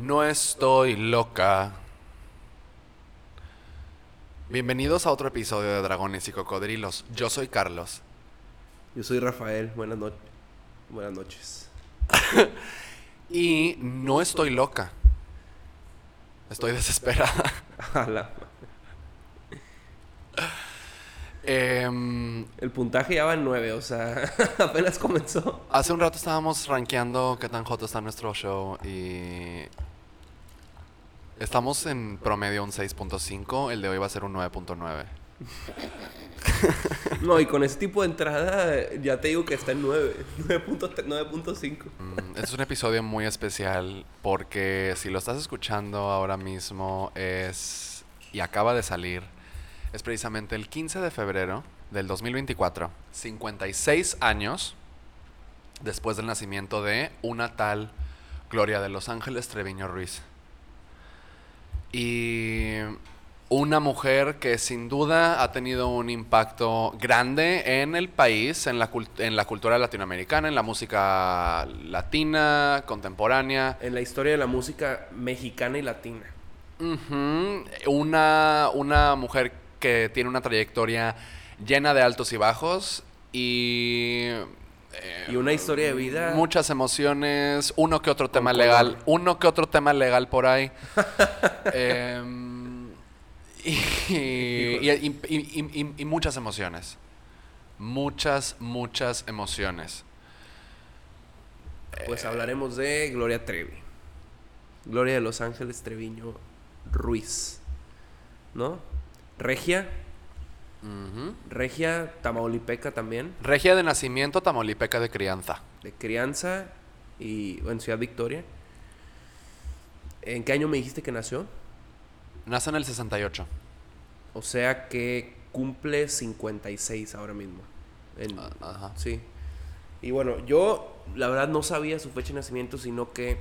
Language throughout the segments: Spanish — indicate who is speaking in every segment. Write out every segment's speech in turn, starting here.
Speaker 1: No estoy loca. Bienvenidos a otro episodio de Dragones y Cocodrilos. Yo soy Carlos.
Speaker 2: Yo soy Rafael. Buenas, no- Buenas noches.
Speaker 1: Y no estoy loca. Estoy desesperada.
Speaker 2: A la-
Speaker 1: Em,
Speaker 2: El puntaje ya va en 9, o sea, apenas comenzó.
Speaker 1: hace un rato estábamos rankeando qué tan hot está nuestro show y... Estamos en promedio un 6.5, el de hoy va a ser un 9.9.
Speaker 2: No, y con ese tipo de entrada ya te digo que está en 9. 9.3, 9.5.
Speaker 1: Mm, Este es un episodio muy especial porque si lo estás escuchando ahora mismo es y acaba de salir es precisamente el 15 de febrero del 2024, 56 años después del nacimiento de una tal Gloria de Los Ángeles Treviño Ruiz. Y una mujer que sin duda ha tenido un impacto grande en el país, en la, cult- en la cultura latinoamericana, en la música latina, contemporánea.
Speaker 2: En la historia de la música mexicana y latina.
Speaker 1: Ujú. una, una mujer que tiene una trayectoria llena de altos y bajos y... eh,
Speaker 2: Y una historia de vida.
Speaker 1: Muchas emociones, uno que otro tema legal, uno que otro tema legal por ahí. Em, y, y- y- y- y- y muchas emociones. Muchas, muchas emociones.
Speaker 2: Pues hablaremos de Gloria Trevi. Gloria de Los Ángeles Treviño Ruiz. ¿No? Regia. Regia Tamaulipeca también.
Speaker 1: Regia de nacimiento, tamaulipeca de crianza.
Speaker 2: de crianza y en Ciudad Victoria. ¿En qué año me dijiste que nació?
Speaker 1: Nace en el 68.
Speaker 2: O sea que cumple 56 ahora mismo. En-
Speaker 1: Ah, Ajá.
Speaker 2: sí. Y bueno, yo la verdad no sabía su fecha de nacimiento, sino que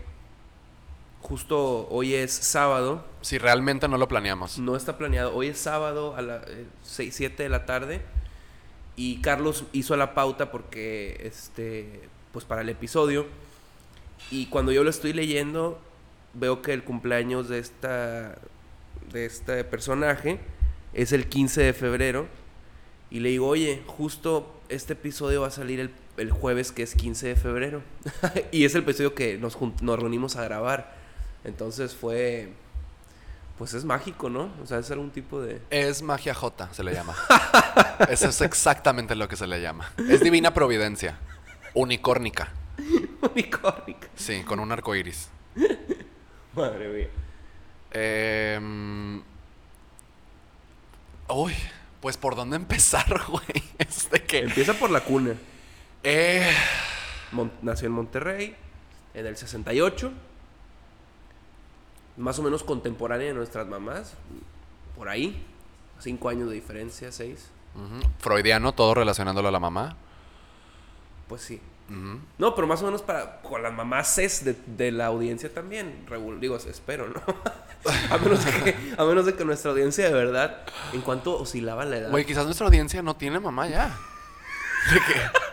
Speaker 2: justo hoy es sábado.
Speaker 1: Si realmente no lo planeamos.
Speaker 2: No está planeado. Hoy es sábado a las 6, 7 de la tarde. Y Carlos hizo la pauta porque, este, pues para el episodio. Y cuando yo lo estoy leyendo, veo que el cumpleaños de esta, de este personaje es el 15 de febrero. Y le digo, oye, justo este episodio va a salir el, el jueves que es 15 de febrero. y es el episodio que nos, nos reunimos a grabar. Entonces fue... Pues es mágico, ¿no? O sea, es algún tipo de...
Speaker 1: Es magia J, se le llama. Eso es exactamente lo que se le llama. Es divina providencia. Unicórnica.
Speaker 2: Unicórnica.
Speaker 1: Sí, con un arco iris.
Speaker 2: Madre mía.
Speaker 1: Em, Uy, pues por dónde empezar, güey. Es de que.
Speaker 2: Empieza por la cuna.
Speaker 1: Eh,
Speaker 2: Mon- nació en Monterrey en el 68. Más o menos contemporánea de nuestras mamás. Por ahí. Cinco años de diferencia, seis.
Speaker 1: Freudiano, todo relacionándolo a la mamá.
Speaker 2: Pues sí. No, pero más o menos para con las mamás es de, de la audiencia también. Digo, espero, ¿no? a, menos de que, a menos de que nuestra audiencia de verdad, en cuanto oscilaba la edad.
Speaker 1: Güey, quizás nuestra audiencia no tiene mamá ya. ¿De qué?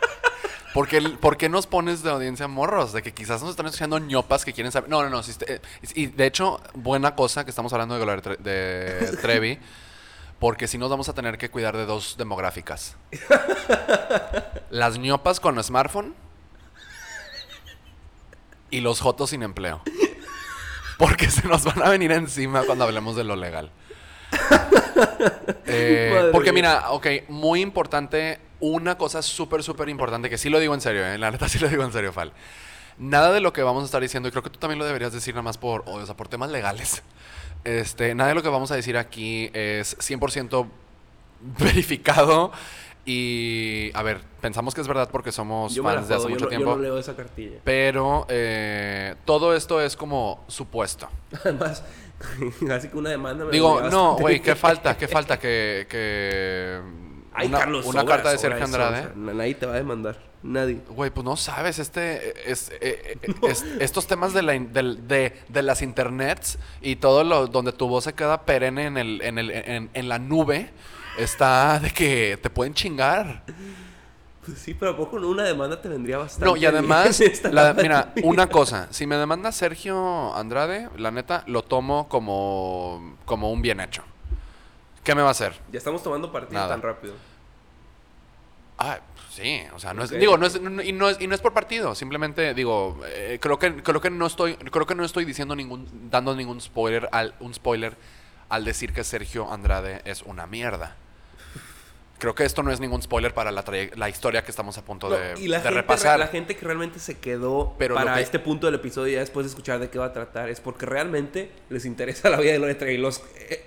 Speaker 1: ¿Por qué, por qué nos pones de audiencia morros? De que quizás nos están escuchando ñopas que quieren saber. No, no, no. si este- eh, y de hecho, buena cosa que estamos hablando de, de Trevi. Porque si nos vamos a tener que cuidar de dos demográficas. Las ñopas con smartphone. Y los jotos sin empleo. Porque se nos van a venir encima cuando hablemos de lo legal. Eh, porque mira, ok, muy importante, una cosa súper, súper importante, que sí lo digo en serio, eh, la neta sí lo digo en serio, Fal. Nada de lo que vamos a estar diciendo, y creo que tú también lo deberías decir nada más por, o sea, por temas legales. Este, nada de lo que vamos a decir aquí es 100% verificado y, a ver, pensamos que es verdad porque somos
Speaker 2: yo me la
Speaker 1: fans de hace
Speaker 2: yo
Speaker 1: mucho
Speaker 2: no- yo
Speaker 1: tiempo.
Speaker 2: no leo esa cartilla.
Speaker 1: Pero eh, todo esto es como supuesto.
Speaker 2: Además, así que una demanda me
Speaker 1: Digo, no, güey. ¿qué falta? ¿Qué falta? Que, que
Speaker 2: Ay,
Speaker 1: una,
Speaker 2: Carlos,
Speaker 1: una
Speaker 2: sobra,
Speaker 1: carta de Sergio
Speaker 2: eso,
Speaker 1: Andrade.
Speaker 2: o sea, nadie te va a demandar. Nadie.
Speaker 1: Güey, pues no sabes, este es, eh, eh, es- estos temas de, la, in- del- de, de las internets y todo lo donde tu voz se queda perenne en, el, en, el, en, en la nube, está de que te pueden chingar.
Speaker 2: Pues sí, pero ¿a poco una demanda te vendría bastante.
Speaker 1: No, y además,
Speaker 2: bien
Speaker 1: la- mira, una cosa, si me demanda Sergio Andrade, la neta, lo tomo como, como un bien hecho. ¿Qué me va a hacer?
Speaker 2: Ya estamos tomando partido
Speaker 1: Nada.
Speaker 2: tan rápido.
Speaker 1: Ah, sí, o sea, no es, digo, no es, no- y, no es, y no es por partido, simplemente digo, eh, creo que creo que no estoy creo que no estoy diciendo ningún dando ningún spoiler al un spoiler al decir que Sergio Andrade es una mierda. Creo que esto no es ningún spoiler para la, historia que estamos a punto
Speaker 2: No,
Speaker 1: de,
Speaker 2: y la
Speaker 1: de
Speaker 2: gente,
Speaker 1: repasar.
Speaker 2: la gente que realmente se quedó
Speaker 1: Pero
Speaker 2: para
Speaker 1: que-
Speaker 2: este punto del episodio ya después de escuchar de qué va a tratar es porque realmente les interesa la vida de Trevi. Y los, eh,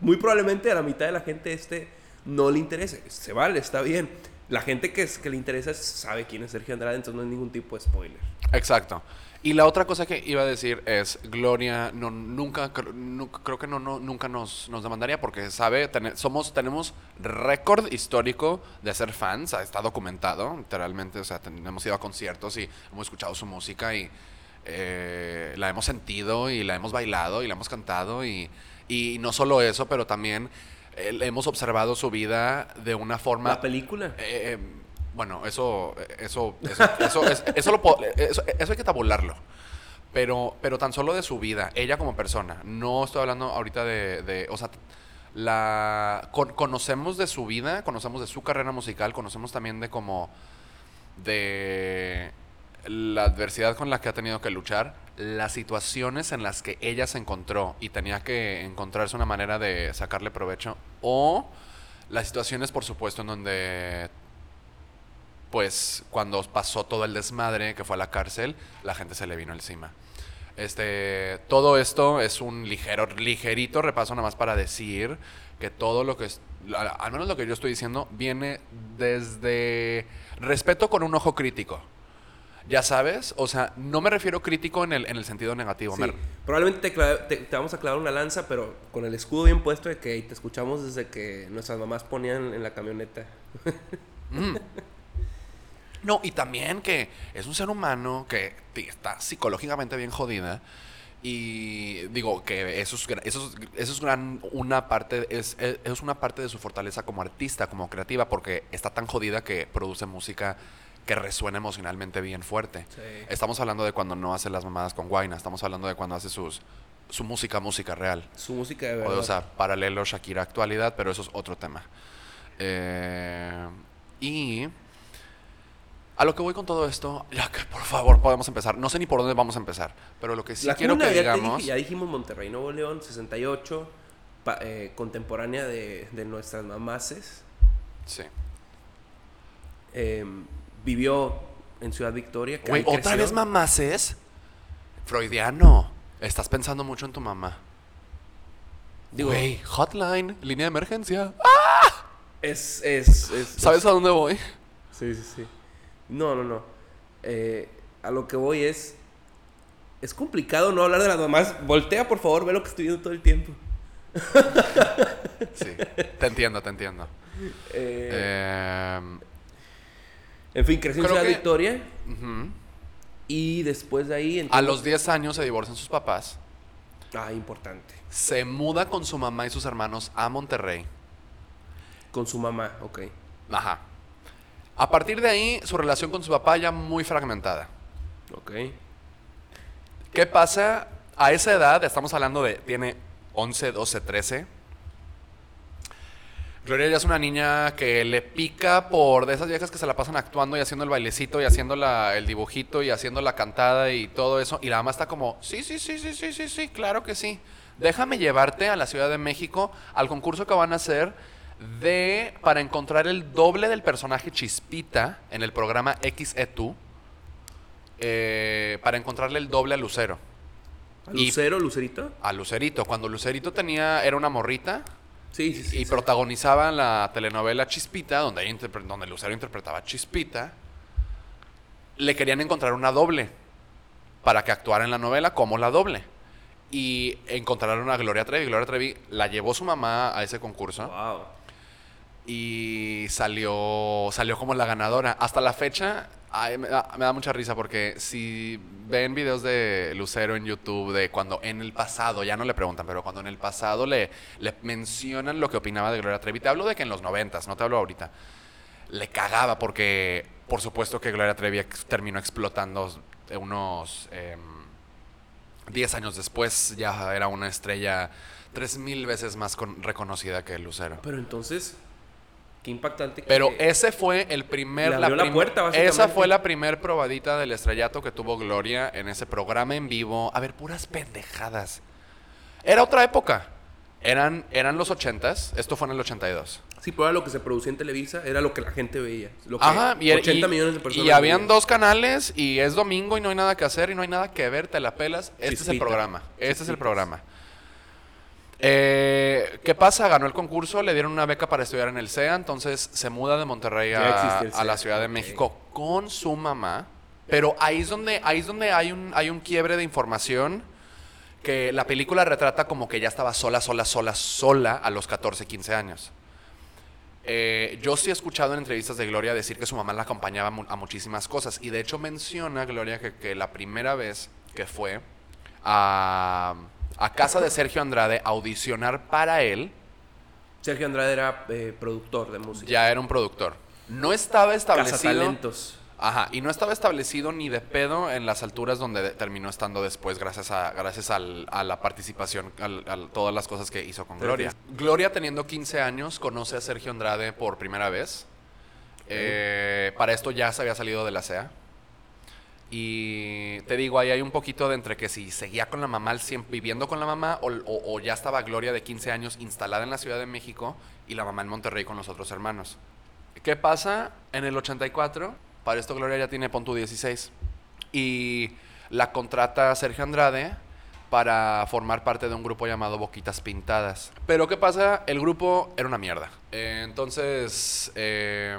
Speaker 2: muy probablemente a la mitad de la gente este no le interese. Se vale, está bien. La gente que, es, que le interesa sabe quién es Sergio Andrade, entonces no hay ningún tipo de spoiler.
Speaker 1: Exacto. Y la otra cosa que iba a decir es, Gloria no, nunca, cr- nu- creo que no, no, nunca nos, nos demandaría porque sabe, tene- somos, tenemos récord histórico de ser fans, está documentado, literalmente, o sea, ten- hemos ido a conciertos y hemos escuchado su música y eh, la hemos sentido y la hemos bailado y la hemos cantado y, y no solo eso, pero también eh, hemos observado su vida de una forma...
Speaker 2: La película.
Speaker 1: Eh, eh, bueno, eso, eso, eso, eso, es- eso, lo po- eso, eso hay que tabularlo. Pero, pero tan solo de su vida, ella como persona. No estoy hablando ahorita de, de o sea, la con- conocemos de su vida, conocemos de su carrera musical, conocemos también de como de la adversidad con la que ha tenido que luchar, las situaciones en las que ella se encontró y tenía que encontrarse una manera de sacarle provecho, o las situaciones, por supuesto, en donde, pues, cuando pasó todo el desmadre que fue a la cárcel, la gente se le vino encima. Este, todo esto es un ligero, ligerito repaso nada más para decir que todo lo que al menos lo que yo estoy diciendo, viene desde respeto con un ojo crítico. Ya sabes, o sea, no me refiero crítico en el, en el sentido negativo.
Speaker 2: Sí,
Speaker 1: me-
Speaker 2: Probablemente te, clave- te- te vamos a clavar una lanza, pero con el escudo bien puesto de que te escuchamos desde que nuestras mamás ponían en la camioneta.
Speaker 1: No, y también que es un ser humano que está psicológicamente bien jodida. Y digo que eso es, eso es, eso es gran, una parte, es es una parte de su fortaleza como artista, como creativa, porque está tan jodida que produce música que resuena emocionalmente bien fuerte.
Speaker 2: Sí.
Speaker 1: Estamos hablando de cuando no hace las mamadas con Guayna, estamos hablando de cuando hace sus, su música, música real.
Speaker 2: Su música de
Speaker 1: O,
Speaker 2: verdad.
Speaker 1: o sea, paralelo Shakira actualidad, pero eso es otro tema. Eh, y a lo que voy con todo esto, ya que por favor podemos empezar. No sé ni por dónde vamos a empezar, pero lo que sí
Speaker 2: la
Speaker 1: quiero
Speaker 2: cuna,
Speaker 1: que
Speaker 2: ya,
Speaker 1: digamos.
Speaker 2: dije- ya dijimos Monterrey, Nuevo León, 68, pa- eh, contemporánea de, de nuestras mamases.
Speaker 1: Sí.
Speaker 2: Eh, vivió en Ciudad Victoria.
Speaker 1: Güey, otra
Speaker 2: creció.
Speaker 1: vez mamaces. Freudiano. Estás pensando mucho en tu mamá.
Speaker 2: Digo,
Speaker 1: Güey, hotline, línea de emergencia.
Speaker 2: es, es, es-
Speaker 1: ¿Sabes a dónde voy?
Speaker 2: Sí, sí, sí. No, no, no. Eh, a lo que voy es. Es complicado no hablar de las mamás. Voltea, por favor, ve lo que estoy viendo todo el tiempo.
Speaker 1: Sí, te entiendo, te entiendo.
Speaker 2: Eh,
Speaker 1: Eh,
Speaker 2: en fin, creció en Ciudad
Speaker 1: que-
Speaker 2: Victoria. Y después de ahí.
Speaker 1: A los 10 años se divorcian sus papás.
Speaker 2: Ah, importante.
Speaker 1: Se muda con su mamá y sus hermanos a Monterrey.
Speaker 2: Con su mamá, ok.
Speaker 1: Ajá. A partir de ahí, su relación con su papá ya muy fragmentada.
Speaker 2: Ok.
Speaker 1: ¿Qué pasa? A esa edad, estamos hablando de, tiene 11, 12, 13. Gloria ya es una niña que le pica por de esas viejas que se la pasan actuando y haciendo el bailecito y haciendo la- el dibujito y haciendo la cantada y todo eso. Y la mamá está como, sí, sí, sí, sí, sí, sí, sí, claro que sí. Déjame llevarte a la Ciudad de México al concurso que van a hacer de para encontrar el doble del personaje Chispita en el programa XE2 eh, para encontrarle el doble a Lucero.
Speaker 2: ¿A
Speaker 1: Y-
Speaker 2: Lucero, Lucerito?
Speaker 1: A Lucerito. Cuando Lucerito tenía, era una morrita
Speaker 2: Sí, sí, sí.
Speaker 1: y
Speaker 2: sí.
Speaker 1: protagonizaba la telenovela Chispita, donde, donde Lucero interpretaba Chispita, le querían encontrar una doble para que actuara en la novela como la doble. Y encontraron a Gloria Trevi. Gloria Trevi la llevó su mamá a ese concurso
Speaker 2: Wow.
Speaker 1: y salió, salió como la ganadora. Hasta la fecha, me, da, mucha risa porque si ven videos de Lucero en YouTube de cuando en el pasado, ya no le preguntan, pero cuando en el pasado le, mencionan lo que opinaba de Gloria Trevi, te hablo de que en los noventas, no te hablo ahorita. le cagaba porque, por supuesto que Gloria Trevi terminó explotando unos em, 10 años después, ya era una estrella tres mil veces más con- reconocida que Lucero.
Speaker 2: Pero entonces, qué impactante. que-
Speaker 1: Pero ese fue el primer...
Speaker 2: Le abrió la
Speaker 1: prim-
Speaker 2: puerta, básicamente.
Speaker 1: Esa fue la primer probadita del estrellato que tuvo Gloria en ese programa en vivo. A ver, puras pendejadas. Era otra época. Eran, eran los ochentas. Esto fue en el 82.
Speaker 2: Sí, pero era lo que se producía en Televisa, era lo que la gente veía. Lo que
Speaker 1: Ajá, y,
Speaker 2: 80
Speaker 1: y-
Speaker 2: millones de personas.
Speaker 1: y habían
Speaker 2: veían.
Speaker 1: dos canales y es domingo y no hay nada que hacer y no hay nada que ver, te la pelas. Este es el programa. Este es el programa. Eh, ¿Qué pasa? Ganó el concurso, le dieron una beca para estudiar en el CEA, entonces se muda de Monterrey a, la
Speaker 2: CEA,
Speaker 1: Ciudad de. México con su mamá. Pero ahí es donde, ahí es donde hay, un, hay un quiebre de información que la película retrata como que ya estaba sola, sola, sola, sola a los 14, 15 años. Eh, yo sí he escuchado en entrevistas de Gloria decir que su mamá la acompañaba a muchísimas cosas. Y de hecho menciona Gloria que, que la primera vez que fue a, a casa de Sergio Andrade a audicionar para él,
Speaker 2: Sergio Andrade era eh, productor de música.
Speaker 1: ya era un productor. No estaba establecido.
Speaker 2: talentos.
Speaker 1: Ajá, y no estaba establecido ni de pedo en las alturas donde de- terminó estando después, gracias a, gracias al- a la participación, al- al- todas las cosas que hizo con Gloria. Gloria, teniendo 15 años, conoce a Sergio Andrade por primera vez. Eh, para esto ya se había salido de la CEA. Y te digo, ahí hay un poquito de entre que si seguía con la mamá, cien- viviendo con la mamá, o, ya estaba Gloria de 15 años instalada en la Ciudad de México y la mamá en Monterrey con los otros hermanos. ¿Qué pasa en el 84? Para esto Gloria ya tiene punto 16. Y la contrata Sergio Andrade para formar parte de un grupo llamado Boquitas Pintadas. Pero ¿qué pasa? El grupo era una mierda. Entonces, eh,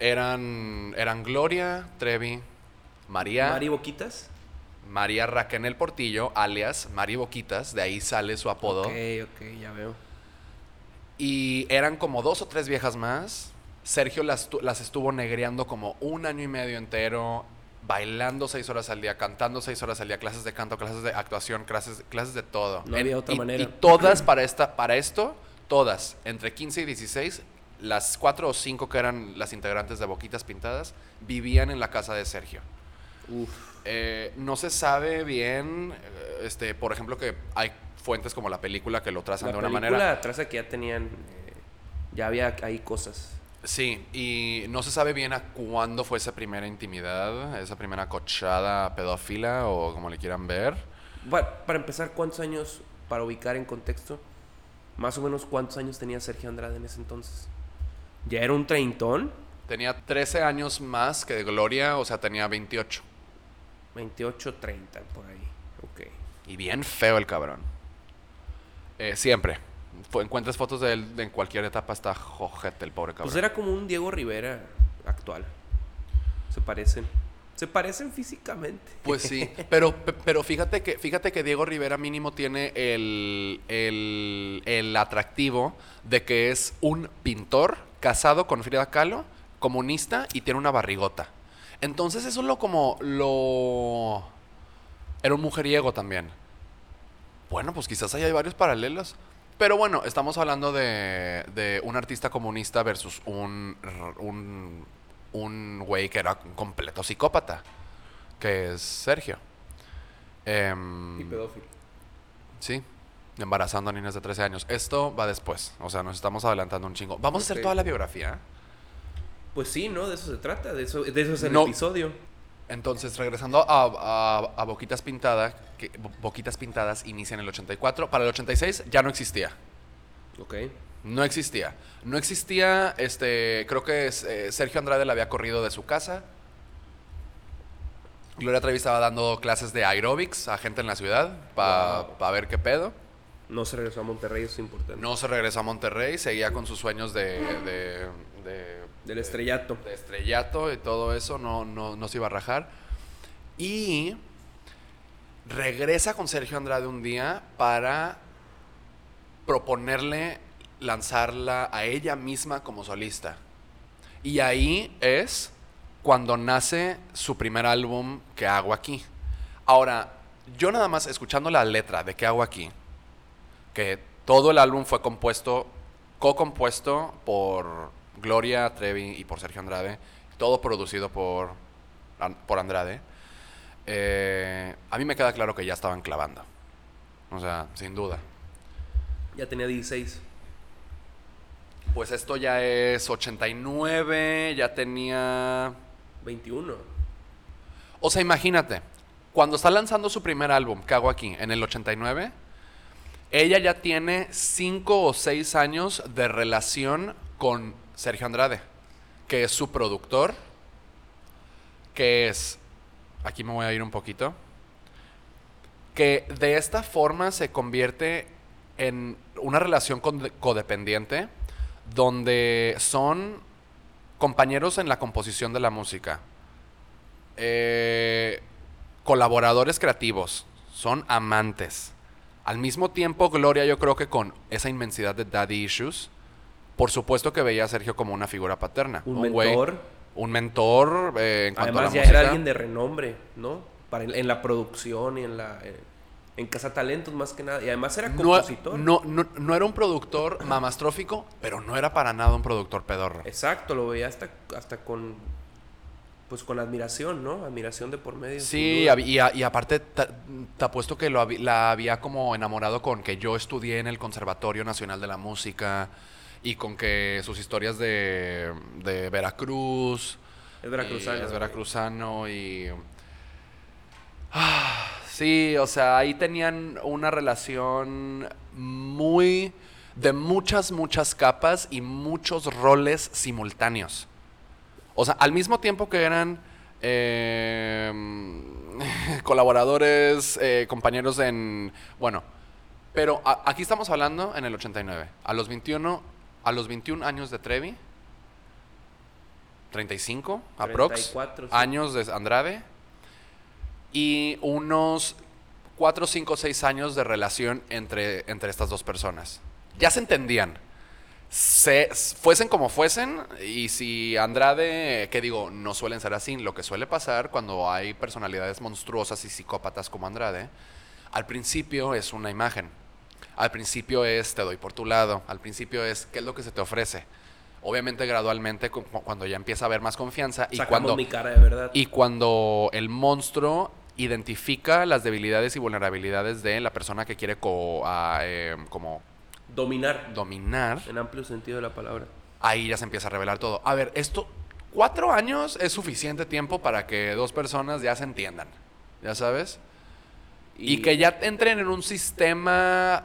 Speaker 1: eran, eran Gloria, Trevi, María,
Speaker 2: Mari Boquitas.
Speaker 1: María Raquel Portillo, alias Mari Boquitas, de ahí sale su apodo.
Speaker 2: Ok, ok, ya veo.
Speaker 1: Y eran como dos o tres viejas más. Sergio las, las estuvo negreando como un año y medio entero, bailando seis horas al día, cantando seis horas al día, clases de canto, clases de actuación, clases, clases de todo.
Speaker 2: No había otra
Speaker 1: y,
Speaker 2: manera.
Speaker 1: Y todas para, esta, para esto, todas, entre 15 y 16, las cuatro o cinco que eran las integrantes de Boquitas Pintadas, vivían en la casa de Sergio.
Speaker 2: Uf.
Speaker 1: Eh, no se sabe bien, eh, este, por ejemplo, que hay fuentes como la película que lo trazan
Speaker 2: La
Speaker 1: de una
Speaker 2: película
Speaker 1: manera.
Speaker 2: traza que ya tenían. eh, ya había ahí cosas.
Speaker 1: Sí, y no se sabe bien a cuándo fue esa primera intimidad, esa primera cochada pedófila o como le quieran ver.
Speaker 2: Pa- para empezar, ¿cuántos años, para ubicar en contexto, más o menos cuántos años tenía Sergio Andrade en ese entonces? ¿Ya era un treintón?
Speaker 1: Tenía 13 años más que Gloria, o sea, tenía 28.
Speaker 2: 28, 30, por ahí. Ok.
Speaker 1: Y bien feo el cabrón. Eh, siempre. Encuentras fotos de él en cualquier etapa, está jojete el pobre cabrón.
Speaker 2: Pues era como un Diego Rivera actual. Se parecen. Se parecen físicamente.
Speaker 1: Pues sí, pero, pe- pero fíjate que fíjate que Diego Rivera mínimo tiene el, el, el atractivo de que es un pintor casado con Frida Kahlo, comunista y tiene una barrigota. Entonces eso es lo como lo era un mujeriego también. Bueno, pues quizás ahí hay varios paralelos. Pero bueno, estamos hablando de, de un artista comunista versus un, un, un güey que era un completo psicópata, que es Sergio. Em,
Speaker 2: Y pedófilo.
Speaker 1: sí, embarazando a niñas de 13 años. Esto va después, o sea, nos estamos adelantando un chingo. Vamos a hacer toda la biografía.
Speaker 2: Pues sí, ¿no? De eso se trata. De eso, de eso es el
Speaker 1: No.
Speaker 2: episodio.
Speaker 1: Entonces, regresando a, a- a Boquitas Pintadas, que Boquitas Pintadas inicia en el 84. Para el 86 ya no existía.
Speaker 2: Ok.
Speaker 1: No existía. No existía, este, creo que eh, Sergio Andrade la había corrido de su casa. Gloria Trevi estaba dando clases de aerobics a gente en la ciudad para
Speaker 2: Wow.
Speaker 1: ver qué pedo.
Speaker 2: No se regresó a Monterrey, eso es importante.
Speaker 1: No se regresó a Monterrey, seguía con sus sueños de, de, de-
Speaker 2: Del estrellato.
Speaker 1: de estrellato y todo eso, no, no, no se iba a rajar. Y regresa con Sergio Andrade un día para proponerle lanzarla a ella misma como solista. Y ahí es cuando nace su primer álbum, ¿Qué hago aquí? Ahora, yo nada más escuchando la letra de ¿Qué hago aquí? Que todo el álbum fue compuesto, co-compuesto por Gloria Trevi y por Sergio Andrade, todo producido por, por Andrade, eh, a mí me queda claro que ya estaban clavando. O sea, sin duda.
Speaker 2: Ya tenía 16.
Speaker 1: Pues esto ya es 89, ya tenía...
Speaker 2: 21.
Speaker 1: O sea, imagínate, cuando está lanzando su primer álbum, que hago aquí? En el 89, ella ya tiene 5 o 6 años de relación con Sergio Andrade, que es su productor, que es... Aquí me voy a ir un poquito. Que de esta forma se convierte en una relación codependiente donde son compañeros en la composición de la música, eh, colaboradores creativos, son amantes. Al mismo tiempo, Gloria, yo creo que con esa inmensidad de daddy issues, por supuesto que veía a Sergio como una figura paterna.
Speaker 2: Un mentor.
Speaker 1: un mentor eh, en cuanto
Speaker 2: Además
Speaker 1: a
Speaker 2: ya
Speaker 1: la música.
Speaker 2: era alguien de renombre, ¿no? Para en la producción y en la eh, en Casa Talentos más que nada y además era compositor.
Speaker 1: no, no, no era un productor mamastrófico, pero no era para nada un productor pedorro.
Speaker 2: Exacto, lo veía hasta hasta con pues con admiración, ¿no? Admiración de por medio.
Speaker 1: Sí, y, a- y aparte te, apuesto que lo la había como enamorado con que yo estudié en el Conservatorio Nacional de la Música y con que sus historias de, de Veracruz.
Speaker 2: Es veracruzano.
Speaker 1: y Es veracruzano y... Ah, sí, o sea, ahí tenían una relación muy... de muchas, muchas capas y muchos roles simultáneos. O sea, al mismo tiempo que eran eh, colaboradores, eh, compañeros en... Bueno, pero a- aquí estamos hablando en el 89. A los 21, a los 21 años de Trevi, 35 aprox
Speaker 2: 34, sí.
Speaker 1: años de Andrade y unos 4, 5, 6 años de relación entre, entre estas dos personas. Ya se entendían. Se, fuesen como fuesen, y si Andrade, que digo, no suelen ser así, lo que suele pasar cuando hay personalidades monstruosas y psicópatas como Andrade, al principio es una imagen. Al principio es te doy por tu lado. Al principio es qué es lo que se te ofrece. Obviamente gradualmente cu- cu- cuando ya empieza a haber más confianza y
Speaker 2: Sacamos
Speaker 1: cuando
Speaker 2: mi cara de verdad.
Speaker 1: y cuando el monstruo identifica las debilidades y vulnerabilidades de la persona que quiere co- a, eh, como
Speaker 2: Dominar.
Speaker 1: dominar,
Speaker 2: En amplio sentido de la palabra.
Speaker 1: ahí ya se empieza a revelar todo. A ver, esto, cuatro años es suficiente tiempo para que dos personas ya se entiendan, ya sabes, y, que ya entren en un sistema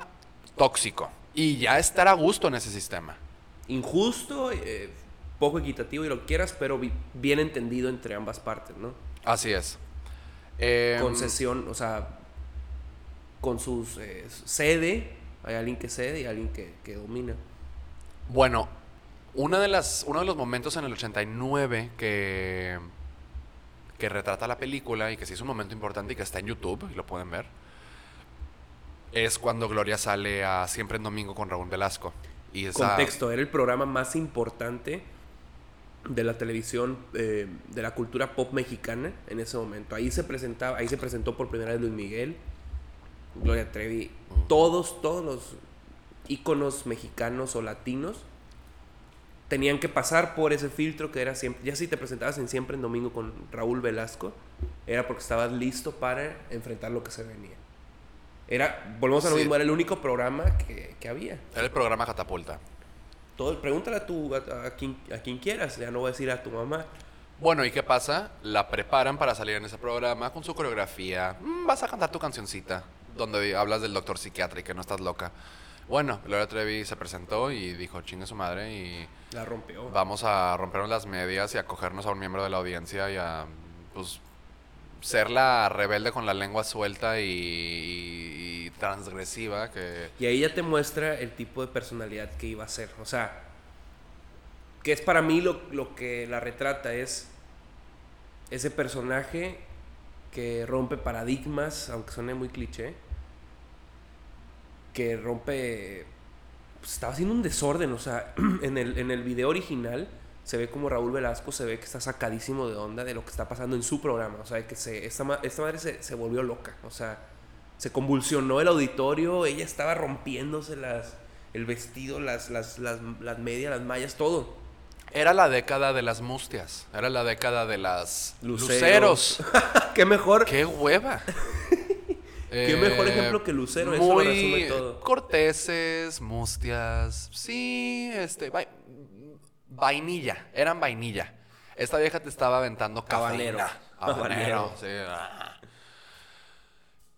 Speaker 1: tóxico y ya estar a gusto en ese sistema.
Speaker 2: Injusto, eh, poco equitativo y lo quieras, pero bi- bien entendido entre ambas partes, ¿no?
Speaker 1: Así es. Em,
Speaker 2: Concesión, o sea, con sus eh, sede, hay alguien que cede y alguien que, que domina.
Speaker 1: Bueno, una de las, uno de los momentos en el 89 que, que retrata la película y que sí es un momento importante y que está en YouTube y lo pueden ver, es cuando Gloria sale a Siempre en Domingo con Raúl Velasco. Y esa,
Speaker 2: Contexto, era el programa más importante de la televisión, eh, de la cultura pop mexicana en ese momento. Ahí se presentaba, ahí se presentó por primera vez Luis Miguel, Gloria Trevi, todos, todos los íconos mexicanos o latinos tenían que pasar por ese filtro que era siempre, ya si te presentabas en Siempre en Domingo con Raúl Velasco, era porque estabas listo para enfrentar lo que se venía. Era, volvemos a lo
Speaker 1: Sí.
Speaker 2: mismo, era el único programa que, que había.
Speaker 1: Era el programa Catapulta.
Speaker 2: Todo, pregúntale a, tu, a, a quien, a quien quieras, ya no voy a decir a tu mamá.
Speaker 1: Bueno, ¿y qué pasa? La preparan para salir en ese programa con su coreografía. Mm, vas a cantar tu cancioncita, donde hablas del doctor psiquiatra y que no estás loca. Bueno, Gloria Trevi se presentó y dijo, chingue su madre y
Speaker 2: La rompió.
Speaker 1: vamos a rompernos las medias y a cogernos a un miembro de la audiencia y a, pues, ser la rebelde con la lengua suelta y, transgresiva que...
Speaker 2: Y ahí ya te muestra el tipo de personalidad que iba a ser. O sea, que es para mí lo, lo que la retrata, es ese personaje que rompe paradigmas, aunque suene muy cliché, que rompe... pues, estaba haciendo un desorden, o sea, en el, en el video original se ve como Raúl Velasco se ve que está sacadísimo de onda de lo que está pasando en su programa. O sea, que se, esta, ma- esta madre se, se volvió loca. O sea, se convulsionó el auditorio, ella estaba rompiéndose las, el vestido, las, las, las, las medias, las mallas, todo.
Speaker 1: Era la década de las mustias. Era la década de las
Speaker 2: Luceros.
Speaker 1: luceros.
Speaker 2: Qué mejor.
Speaker 1: ¡Qué hueva!
Speaker 2: Qué mejor ejemplo que lucero, eso lo
Speaker 1: muy
Speaker 2: resume todo.
Speaker 1: Corteses, mustias. Sí, este. vai- vainilla. Eran vainilla. Esta vieja te estaba aventando.
Speaker 2: Habanero.
Speaker 1: sí, ah.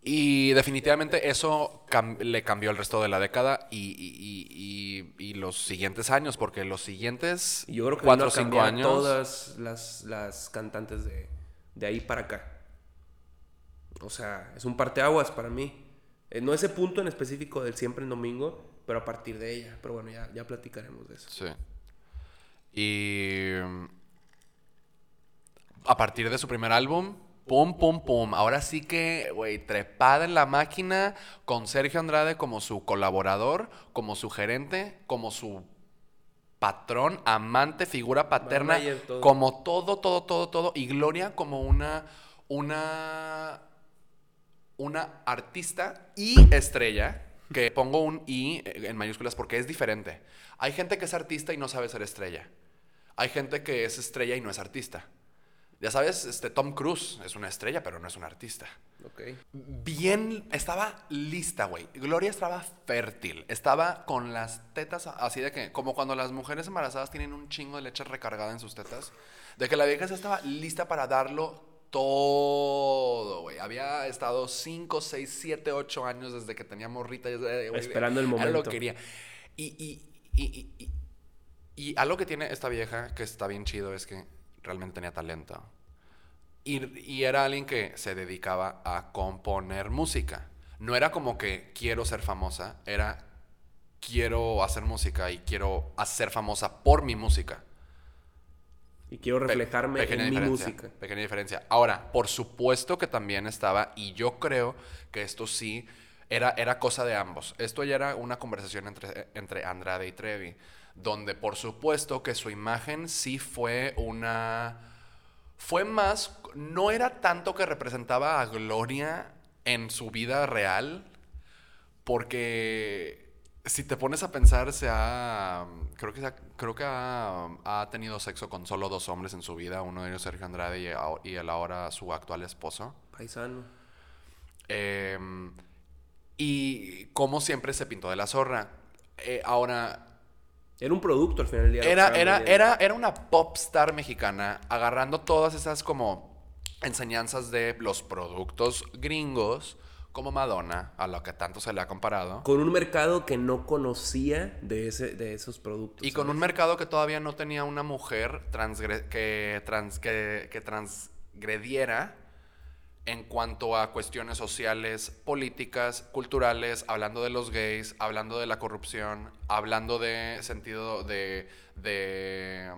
Speaker 1: Y definitivamente eso cam- le cambió el resto de la década y, y- y- y- y los siguientes años, porque los siguientes
Speaker 2: yo creo que
Speaker 1: cuatro o cinco años.
Speaker 2: todas las, las cantantes de, de ahí para acá. O sea, es un parteaguas para mí. Eh, no ese punto en específico del siempre en domingo, pero a partir de ella. Pero bueno, ya, ya platicaremos de eso.
Speaker 1: Sí. Y a partir de su primer álbum, pum, pum, pum. Ahora sí que, güey, trepada en la máquina con Sergio Andrade como su colaborador, como su gerente, como su patrón, amante, figura paterna,
Speaker 2: Manager, todo.
Speaker 1: como todo, todo, todo, todo. Y Gloria como una, una, una artista y estrella, que pongo un I en mayúsculas porque es diferente. Hay gente que es artista y no sabe ser estrella. Hay gente que es estrella y no es artista. Ya sabes, este Tom Cruise es una estrella, pero no es un artista.
Speaker 2: Ok.
Speaker 1: Bien, estaba lista, güey. Gloria estaba fértil. Estaba con las tetas así de que, como cuando las mujeres embarazadas tienen un chingo de leche recargada en sus tetas, de que la vieja ya estaba lista para darlo todo, güey. Había estado 5, 6, 7, 8 años desde que tenía morrita. ya, güey,
Speaker 2: Esperando el
Speaker 1: lo
Speaker 2: momento.
Speaker 1: que quería. Y, y, y, y, y- algo que tiene esta vieja que está bien chido es que realmente tenía talento. Y, y era alguien que se dedicaba a componer música. No era como que quiero ser famosa, era quiero hacer música y quiero hacer famosa por mi música.
Speaker 2: Y quiero
Speaker 1: Pe-
Speaker 2: reflejarme
Speaker 1: pequeña
Speaker 2: en mi música.
Speaker 1: Pequeña diferencia. Ahora, por supuesto que también estaba, y yo creo que esto sí era, era cosa de ambos. Esto ya era una conversación entre, entre Andrade y Trevi, donde por supuesto que su imagen sí fue una... Fue más, no era tanto que representaba a Gloria en su vida real, porque si te pones a pensar, se ha, creo que, se ha- creo que ha, ha tenido sexo con solo dos hombres en su vida, uno de ellos Sergio Andrade y, y el ahora su actual esposo.
Speaker 2: Paisano.
Speaker 1: Eh, y como siempre se pintó de la zorra. Eh, ahora,
Speaker 2: Era un producto al final del día.
Speaker 1: era, era, era, era una pop star mexicana agarrando todas esas como enseñanzas de los productos gringos, como Madonna, a lo que tanto se le ha comparado.
Speaker 2: Con un mercado que no conocía de, ese, de esos productos.
Speaker 1: Y con un mercado que todavía no tenía una mujer transgre- que, trans- que, que transgrediera en cuanto a cuestiones sociales, políticas, culturales, hablando de los gays, hablando de la corrupción, hablando de sentido de, de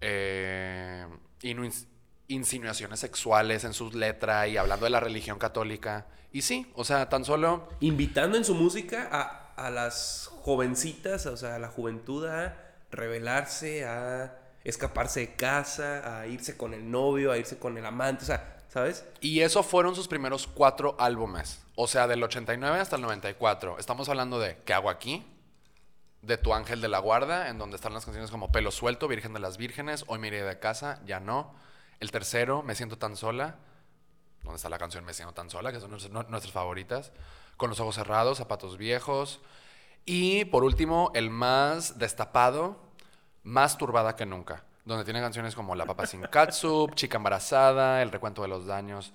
Speaker 1: eh, inu- insinuaciones sexuales en sus letras y hablando de la religión católica. Y sí, o sea, tan solo
Speaker 2: Invitando en su música a, a las jovencitas, o sea, a la juventud a rebelarse, a escaparse de casa, a irse con el novio, a irse con el amante, o sea, ¿sabes?
Speaker 1: Y eso fueron sus primeros cuatro álbumes. O sea, del 89 hasta el 94. Estamos hablando de ¿Qué hago aquí? De Tu Ángel de la Guarda, en donde están las canciones como Pelo Suelto, Virgen de las Vírgenes, Hoy me iré de casa, ya no. El tercero, Me siento tan sola. ¿Dónde está la canción Me siento tan sola? Que son nuestras, nu- nuestras favoritas. Con los ojos cerrados, Zapatos viejos. Y por último, el más destapado, más turbada que nunca. Donde tiene canciones como La papa sin catsup, Chica embarazada, El recuento de los daños.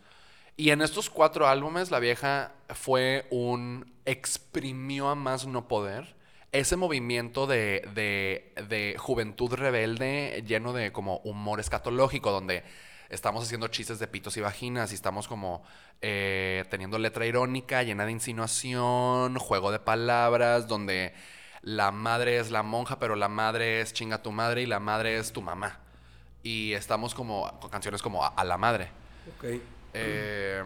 Speaker 1: Y en estos cuatro álbumes, la vieja fue un. exprimió a más no poder. Ese movimiento de, de, de juventud rebelde, lleno de como humor escatológico, donde estamos haciendo chistes de pitos y vaginas y estamos como eh, teniendo letra irónica, llena de insinuación, juego de palabras, donde la madre es la monja, pero la madre es chinga tu madre y la madre es tu mamá. Y estamos como con canciones como a, a la madre.
Speaker 2: Ok.
Speaker 1: Eh,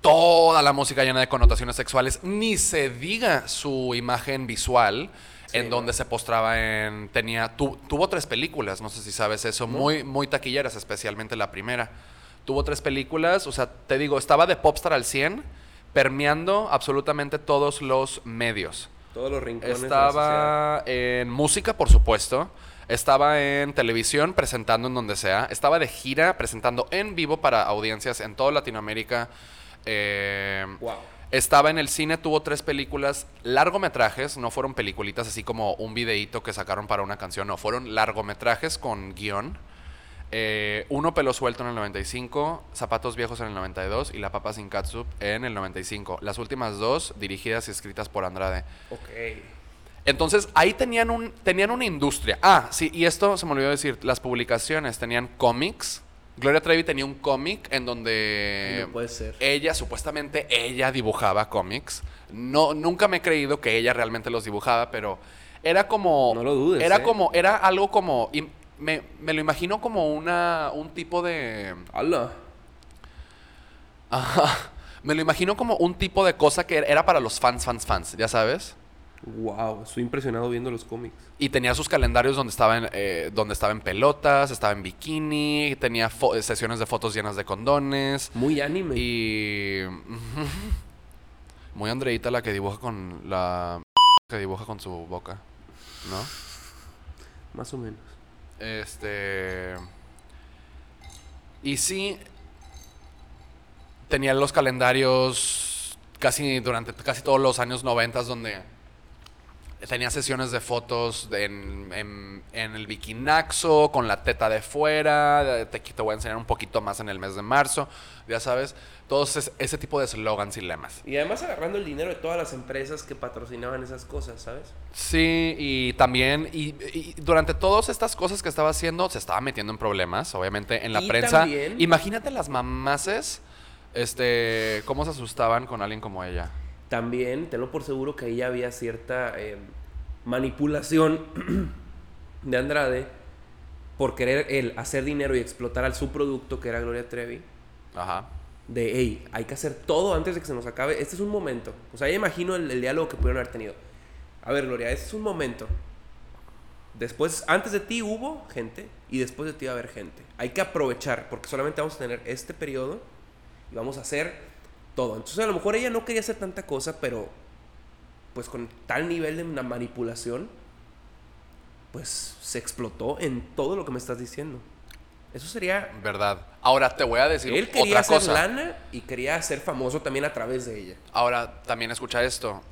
Speaker 1: toda la música llena de connotaciones sexuales, ni se diga su imagen visual,
Speaker 2: Sí,
Speaker 1: en donde se postraba en. Tenía. tu- tuvo tres películas, no sé si sabes eso, muy, muy taquilleras, especialmente la primera. Tuvo tres películas, o sea, te digo, estaba de popstar al 100, permeando absolutamente todos los medios.
Speaker 2: Todos los rincones. de la sociedad.
Speaker 1: Estaba en música, por supuesto. Estaba en televisión presentando en donde sea. Estaba de gira presentando en vivo para audiencias en toda Latinoamérica. Eh,
Speaker 2: Wow.
Speaker 1: estaba en el cine, tuvo tres películas, largometrajes, no fueron peliculitas así como un videíto que sacaron para una canción, no, fueron largometrajes con guion. Eh, uno pelo suelto en el 95, Zapatos Viejos en el 92 y La Papa Sin Catsup en el 95. Las últimas dos dirigidas y escritas por Andrade.
Speaker 2: Ok.
Speaker 1: Entonces ahí tenían, un, tenían una industria. Ah, sí, y esto se me olvidó decir, las publicaciones tenían cómics. Gloria Trevi tenía un cómic en donde
Speaker 2: no puede ser.
Speaker 1: ella, supuestamente ella dibujaba cómics. No, nunca me he creído que ella realmente los dibujaba, pero era como...
Speaker 2: No lo dudes,
Speaker 1: Era
Speaker 2: ¿eh?
Speaker 1: como, era algo como... me, me lo imagino como una, un tipo de...
Speaker 2: ¡Hala!
Speaker 1: Ajá. Me lo imagino como un tipo de cosa que era para los fans, fans, fans, ya sabes.
Speaker 2: Wow, estoy impresionado viendo los cómics.
Speaker 1: Y tenía sus calendarios donde estaba en, eh, donde estaba en pelotas, estaba en bikini, tenía sesiones de fotos llenas de condones.
Speaker 2: Muy anime.
Speaker 1: Y. Muy Andreita la que dibuja con. La. que dibuja con su boca. ¿No?
Speaker 2: Más o menos.
Speaker 1: Este. Y sí. Tenía los calendarios casi durante casi todos los años 90 donde tenía sesiones de fotos en, en- en el bikinaxo, con la teta de fuera. Te, te voy a enseñar un poquito más en el mes de marzo. Ya sabes, todos es- ese tipo de slogans y lemas.
Speaker 2: Y además agarrando el dinero de todas las empresas que patrocinaban esas cosas, ¿sabes?
Speaker 1: Sí, y también, y, y durante todas estas cosas que estaba haciendo, se estaba metiendo en problemas, obviamente, en la
Speaker 2: Y
Speaker 1: prensa.
Speaker 2: también-
Speaker 1: Imagínate las mamaces, este, cómo se asustaban con alguien como ella.
Speaker 2: También, tenlo por seguro que ahí había cierta eh, manipulación de Andrade por querer él hacer dinero y explotar al su producto, que era Gloria Trevi.
Speaker 1: Ajá.
Speaker 2: De, hey, hay que hacer todo antes de que se nos acabe. Este es un momento. O sea, ya imagino el, el diálogo que pudieron haber tenido. A ver, Gloria, este es un momento. Después, antes de ti hubo gente y después de ti va a haber gente. Hay que aprovechar porque solamente vamos a tener este periodo y vamos a hacer todo. Entonces, a lo mejor ella no quería hacer tanta cosa, pero pues con tal nivel de una manipulación, pues se explotó en todo lo que me estás diciendo. Eso sería
Speaker 1: Verdad. Ahora te voy a decir
Speaker 2: él quería
Speaker 1: otra
Speaker 2: hacer
Speaker 1: cosa.
Speaker 2: lana y quería ser famoso también a través de ella.
Speaker 1: Ahora también escucha esto.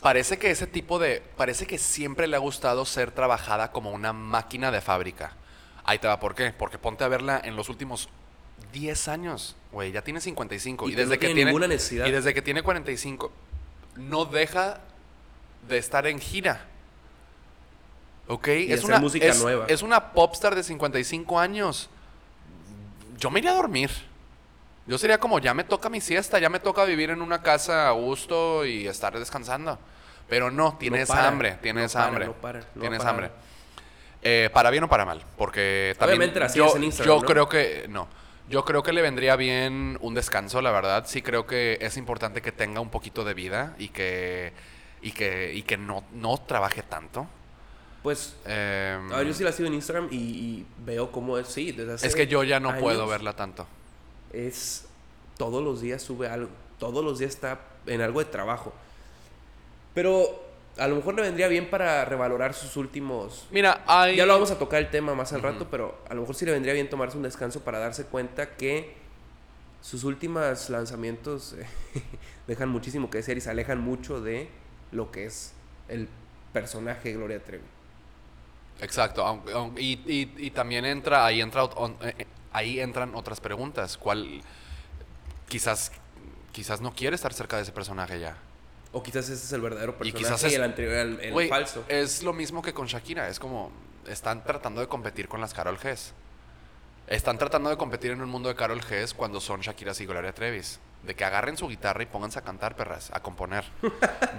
Speaker 1: Parece que ese tipo de. Parece que siempre le ha gustado ser trabajada como una máquina de fábrica. Ahí te va, ¿por qué? Porque ponte a verla en los últimos 10 años. Güey, ya tiene 55.
Speaker 2: Y
Speaker 1: Y, desde
Speaker 2: no
Speaker 1: que
Speaker 2: tiene. ninguna necesidad.
Speaker 1: Y desde que tiene 45, no deja de estar en gira. ¿Ok? es
Speaker 2: hacer
Speaker 1: una,
Speaker 2: música
Speaker 1: es,
Speaker 2: nueva.
Speaker 1: es una popstar de 55 años. Yo me iría a dormir. Yo sería como, ya me toca mi siesta, ya me toca vivir en una casa a gusto y estar descansando. Pero no, tiene
Speaker 2: No
Speaker 1: esa
Speaker 2: para,
Speaker 1: hambre, tiene
Speaker 2: no
Speaker 1: esa
Speaker 2: para,
Speaker 1: hambre.
Speaker 2: no para,
Speaker 1: hambre. Eh, para bien o para mal, porque también
Speaker 2: Obviamente
Speaker 1: yo,
Speaker 2: sigues en Instagram,
Speaker 1: yo
Speaker 2: ¿no?
Speaker 1: creo que no. Yo creo que le vendría bien un descanso, la verdad. Sí creo que es importante que tenga un poquito de vida y que y que y que no no trabaje tanto.
Speaker 2: Pues, a ver, yo sí la sigo en Instagram y, y veo cómo es, sí, desde hace
Speaker 1: es que yo ya no
Speaker 2: años
Speaker 1: puedo verla tanto.
Speaker 2: Es, todos los días sube algo, todos los días está en algo de trabajo. Pero a lo mejor le vendría bien para revalorar sus últimos...
Speaker 1: Mira, hay
Speaker 2: Ya lo vamos a tocar el tema más al rato, pero a lo mejor sí le vendría bien tomarse un descanso para darse cuenta que sus últimos lanzamientos eh, dejan muchísimo que desear y se alejan mucho de lo que es el personaje Gloria Trevi.
Speaker 1: Exacto, aunque- aunque- y, y- y también entra, ahí entra, on- eh, eh, ahí entran otras preguntas. ¿Cuál, quizás, quizás no quiere estar cerca de ese personaje ya.
Speaker 2: O quizás ese es el verdadero personaje y,
Speaker 1: quizás es-
Speaker 2: el anterior el, el
Speaker 1: Güey,
Speaker 2: falso.
Speaker 1: Es lo mismo que con Shakira, es como están tratando de competir con las Carol Gs. Están tratando de competir en un mundo de Carol Gs cuando son Shakira y Gloria Trevis. De que agarren su guitarra y pónganse a cantar, perras, a componer.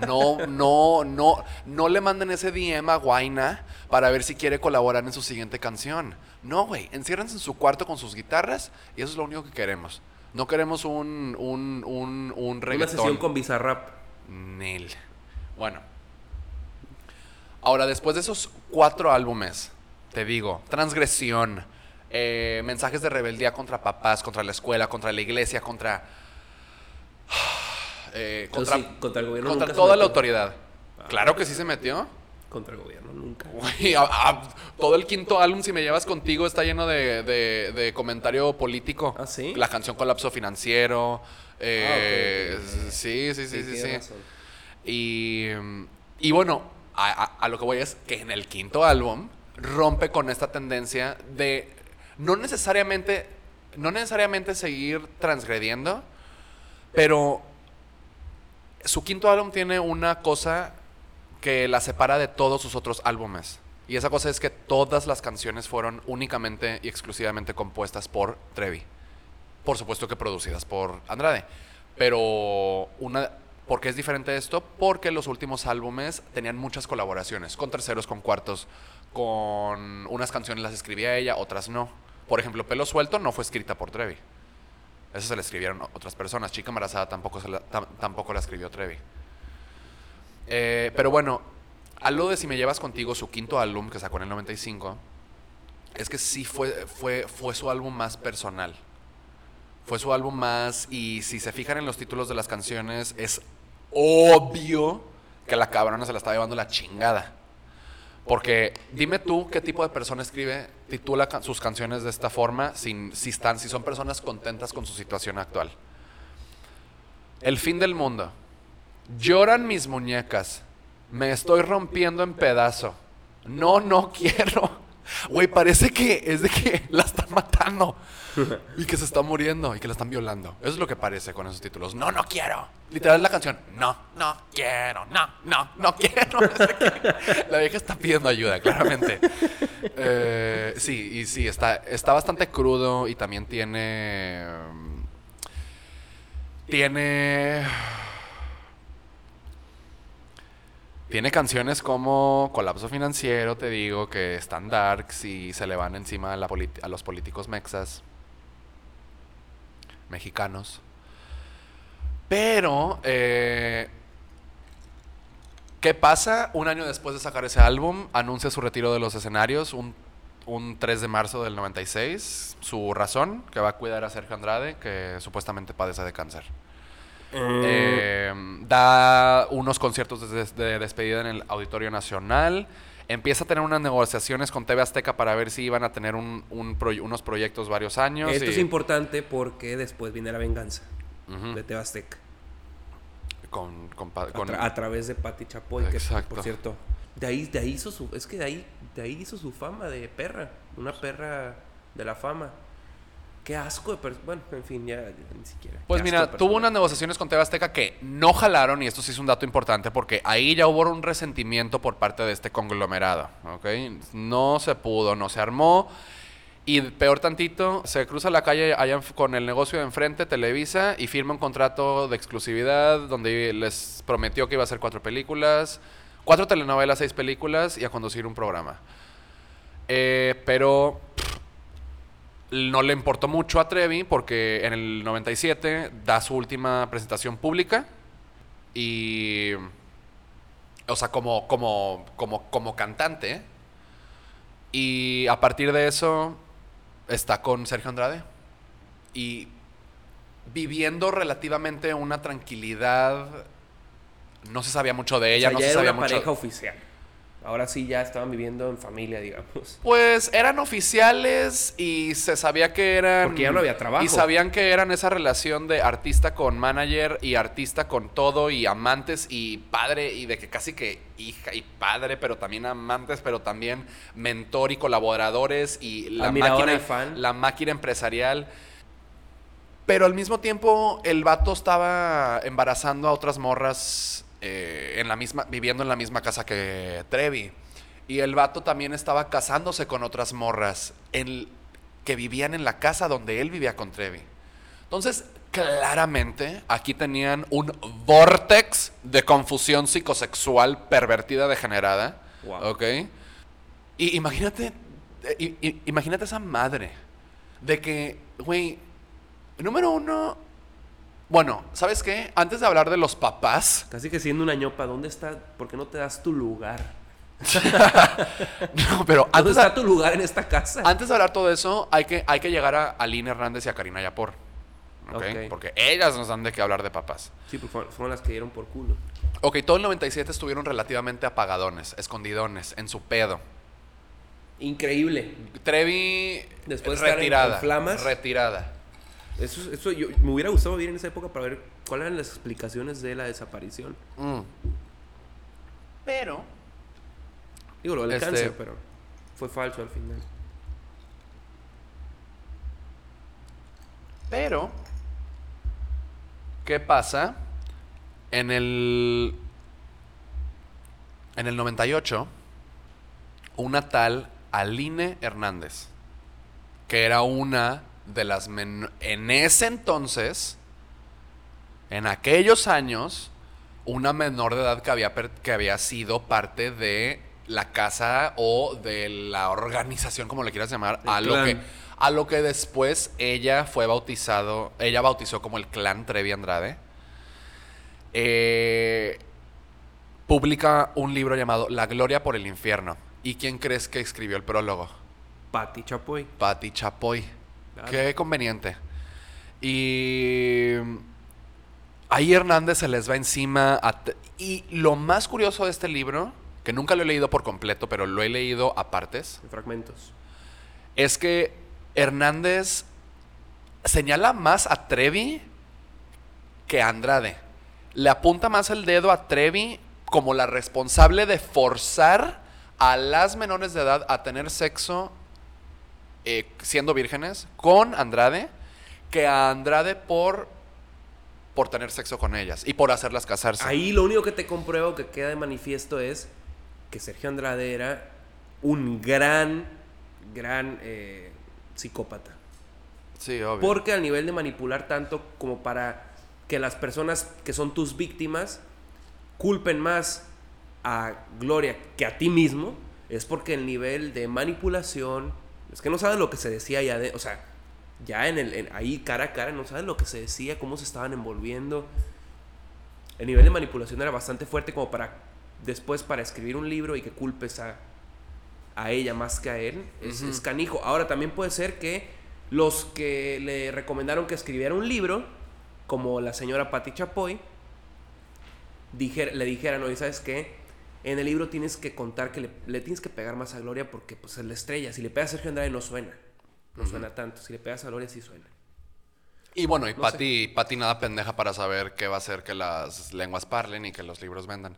Speaker 1: No, no, no, no le manden ese DM a Guaina para ver si quiere colaborar en su siguiente canción. No, güey, enciérrense en su cuarto con sus guitarras y eso es lo único que queremos. No queremos un, un, un, un
Speaker 2: Una sesión con Bizarrap.
Speaker 1: Nel. Bueno. Ahora, después de esos cuatro álbumes, te digo, transgresión, eh, mensajes de rebeldía contra papás, contra la escuela, contra la iglesia, contra... eh, contra
Speaker 2: sí, contra el gobierno
Speaker 1: contra
Speaker 2: nunca
Speaker 1: toda la autoridad.
Speaker 2: Ah,
Speaker 1: claro que sí se metió.
Speaker 2: Contra el gobierno, nunca.
Speaker 1: Güey, a- a- todo el quinto álbum, si me llevas contigo, está lleno de, de- de comentario político.
Speaker 2: ¿Ah, sí?
Speaker 1: La canción Colapso Financiero. eh,
Speaker 2: Ah.
Speaker 1: Sí, sí, sí, sí. sí. Y, y bueno, a, a- a lo que voy es que en el quinto álbum rompe con esta tendencia de no necesariamente, no necesariamente seguir transgrediendo, pero su quinto álbum tiene una cosa que la separa de todos sus otros álbumes. Y esa cosa es que todas las canciones fueron únicamente y exclusivamente compuestas por Trevi. Por supuesto que producidas por Andrade. Pero una... ¿Por qué es diferente esto? Porque los últimos álbumes tenían muchas colaboraciones, con terceros, con cuartos, con unas canciones las escribía ella, otras no. Por ejemplo, Pelo Suelto no fue escrita por Trevi. Eso se le escribieron otras personas. Chica Embarazada tampoco, la, tam- tampoco la escribió Trevi. Eh, pero bueno, algo de Si me llevas contigo, su quinto álbum que sacó en el 95, es que sí fue, fue, fue su álbum más personal. Fue su álbum más, y si se fijan en los títulos de las canciones, es obvio que la cabrona se la está llevando la chingada. Porque dime tú qué tipo de persona escribe, titula sus canciones de esta forma, sin, si, están, si son personas contentas con su situación actual. El fin del mundo. Lloran mis muñecas. Me estoy rompiendo en pedazo. No, no quiero. Güey, parece que es de que la están matando. Y que se está muriendo y que la están violando. Eso es lo que parece con esos títulos. No, no quiero. Literal la canción. No, no quiero. No, no, no quiero. La vieja está pidiendo ayuda, claramente. Eh, sí, y sí, está, está bastante crudo y también tiene... um, Tiene... Tiene canciones como Colapso Financiero, te digo, que están darks y se le van encima a, los políticos mexas, mexicanos. Pero, eh, ¿qué pasa? Un año después de sacar ese álbum, anuncia su retiro de los escenarios, un, un 3 de marzo del 96. Su razón, que va a cuidar a Sergio Andrade, que supuestamente padece de cáncer. Eh, da unos conciertos de, des- de despedida en el Auditorio Nacional. Empieza a tener unas negociaciones con TV Azteca para ver si iban a tener un- un proy- unos proyectos varios años.
Speaker 2: Esto
Speaker 1: y-
Speaker 2: es importante porque después viene la venganza de Tebasteca.
Speaker 1: con, con
Speaker 2: A,
Speaker 1: con-
Speaker 2: tra- a través de Patti Chapoy, que por cierto, de ahí, de ahí hizo su, es que de ahí, de ahí hizo su fama de perra, una perra de la fama. Qué asco de bueno, en fin, ya, ya ni siquiera.
Speaker 1: Pues mira, tuvo unas negociaciones con TV Azteca que no jalaron, y esto sí es un dato importante, porque ahí ya hubo un resentimiento por parte de este conglomerado, ¿ok? No se pudo, no se armó. Y peor tantito, se cruza la calle allá con el negocio de enfrente, Televisa, y firma un contrato de exclusividad donde les prometió que iba a hacer cuatro películas, cuatro telenovelas, seis películas y a conducir un programa. Eh, pero no le importó mucho a Trevi porque en el 97 da su última presentación pública y o sea, como como como como cantante y a partir de eso está con Sergio Andrade y viviendo relativamente una tranquilidad no se sabía mucho de
Speaker 2: O
Speaker 1: ella,
Speaker 2: sea,
Speaker 1: no
Speaker 2: ya
Speaker 1: se
Speaker 2: era
Speaker 1: sabía
Speaker 2: una
Speaker 1: mucho
Speaker 2: pareja oficial. Ahora sí ya estaban viviendo en familia, digamos.
Speaker 1: Pues eran oficiales y se sabía que eran.
Speaker 2: Porque ya no había trabajo.
Speaker 1: Y sabían que eran esa relación de artista con manager y artista con todo y amantes y padre y de que casi que hija y padre, pero también amantes, pero también mentor y colaboradores y la máquina,
Speaker 2: y fan.
Speaker 1: la máquina empresarial. Pero al mismo tiempo el vato estaba embarazando a otras morras eh, en la misma, viviendo en la misma casa que Trevi. Y el vato también estaba casándose con otras morras en, que vivían en la casa donde él vivía con Trevi. Entonces, claramente, aquí tenían un vortex de confusión psicosexual pervertida, degenerada.
Speaker 2: Wow.
Speaker 1: ¿Ok? Y imagínate, eh, imagínate esa madre de que, güey, número uno, bueno, ¿sabes qué? Antes de hablar de los papás,
Speaker 2: Casi que siendo una ñopa, ¿dónde está? ¿Por qué no te das tu lugar?
Speaker 1: no, pero
Speaker 2: ¿Dónde
Speaker 1: antes de,
Speaker 2: está tu lugar en esta casa?
Speaker 1: antes de hablar todo eso, hay que, hay que llegar a Aline Hernández y a Karina Yapor. ¿ok?
Speaker 2: Ok.
Speaker 1: Porque ellas nos dan de qué hablar de papás.
Speaker 2: Sí, pues fueron, las que dieron por culo.
Speaker 1: Ok, todo el 97 estuvieron relativamente apagadones, escondidones, en su pedo.
Speaker 2: Increíble.
Speaker 1: Trevi
Speaker 2: Después de estar en- en flamas.
Speaker 1: Retirada.
Speaker 2: Eso, eso yo, me hubiera gustado vivir en esa época para ver cuáles eran las explicaciones de la desaparición.
Speaker 1: Mm. Pero
Speaker 2: Digo, lo del
Speaker 1: Este-
Speaker 2: cáncer, pero fue falso al final.
Speaker 1: Pero, ¿qué pasa? En el. En el 98, una tal Aline Hernández, que era una de las. men- en ese entonces, en aquellos años, una menor de edad que había, que había sido parte de la casa o de la organización, como le quieras llamar,
Speaker 2: El
Speaker 1: a lo que a lo que después ella fue bautizado, ella bautizó como el clan Trevi Andrade. Eh, publica un libro llamado La Gloria por el Infierno. ¿Y quién crees que escribió el prólogo?
Speaker 2: Patti Chapoy.
Speaker 1: Patti Chapoy.
Speaker 2: Claro.
Speaker 1: Qué conveniente. Y ahí Hernández se les va encima. a y lo más curioso de este libro, que nunca lo he leído por completo, pero lo he leído a partes,
Speaker 2: En fragmentos.
Speaker 1: es que Hernández señala más a Trevi que a Andrade. Le apunta más el dedo a Trevi como la responsable de forzar a las menores de edad a tener sexo eh, siendo vírgenes con Andrade que a Andrade por, por tener sexo con ellas y por hacerlas casarse.
Speaker 2: Ahí lo único que te compruebo que queda de manifiesto es que Sergio Andrade era un gran, gran eh, psicópata.
Speaker 1: Sí, obvio.
Speaker 2: Porque al nivel de manipular tanto como para que las personas que son tus víctimas culpen más a Gloria que a ti mismo, es porque el nivel de manipulación, es que no sabes lo que se decía ya de, o sea, ya en el, en- ahí cara a cara, no sabes lo que se decía, cómo se estaban envolviendo. El nivel de manipulación era bastante fuerte como para después para escribir un libro y que culpes a, a ella más que a él. Es, es canijo. Ahora también puede ser que los que le recomendaron que escribiera un libro, como la señora Patti Chapoy, dijer- le dijeran, oye, ¿sabes qué? En el libro tienes que contar que le, le tienes que pegar más a Gloria porque pues es la estrella. Si le pegas a Sergio Andrade no suena. No suena tanto. Si le pegas a Gloria sí suena.
Speaker 1: Y bueno, y
Speaker 2: No
Speaker 1: Patty, Patty nada pendeja para saber qué va a hacer que las lenguas parlen y que los libros vendan.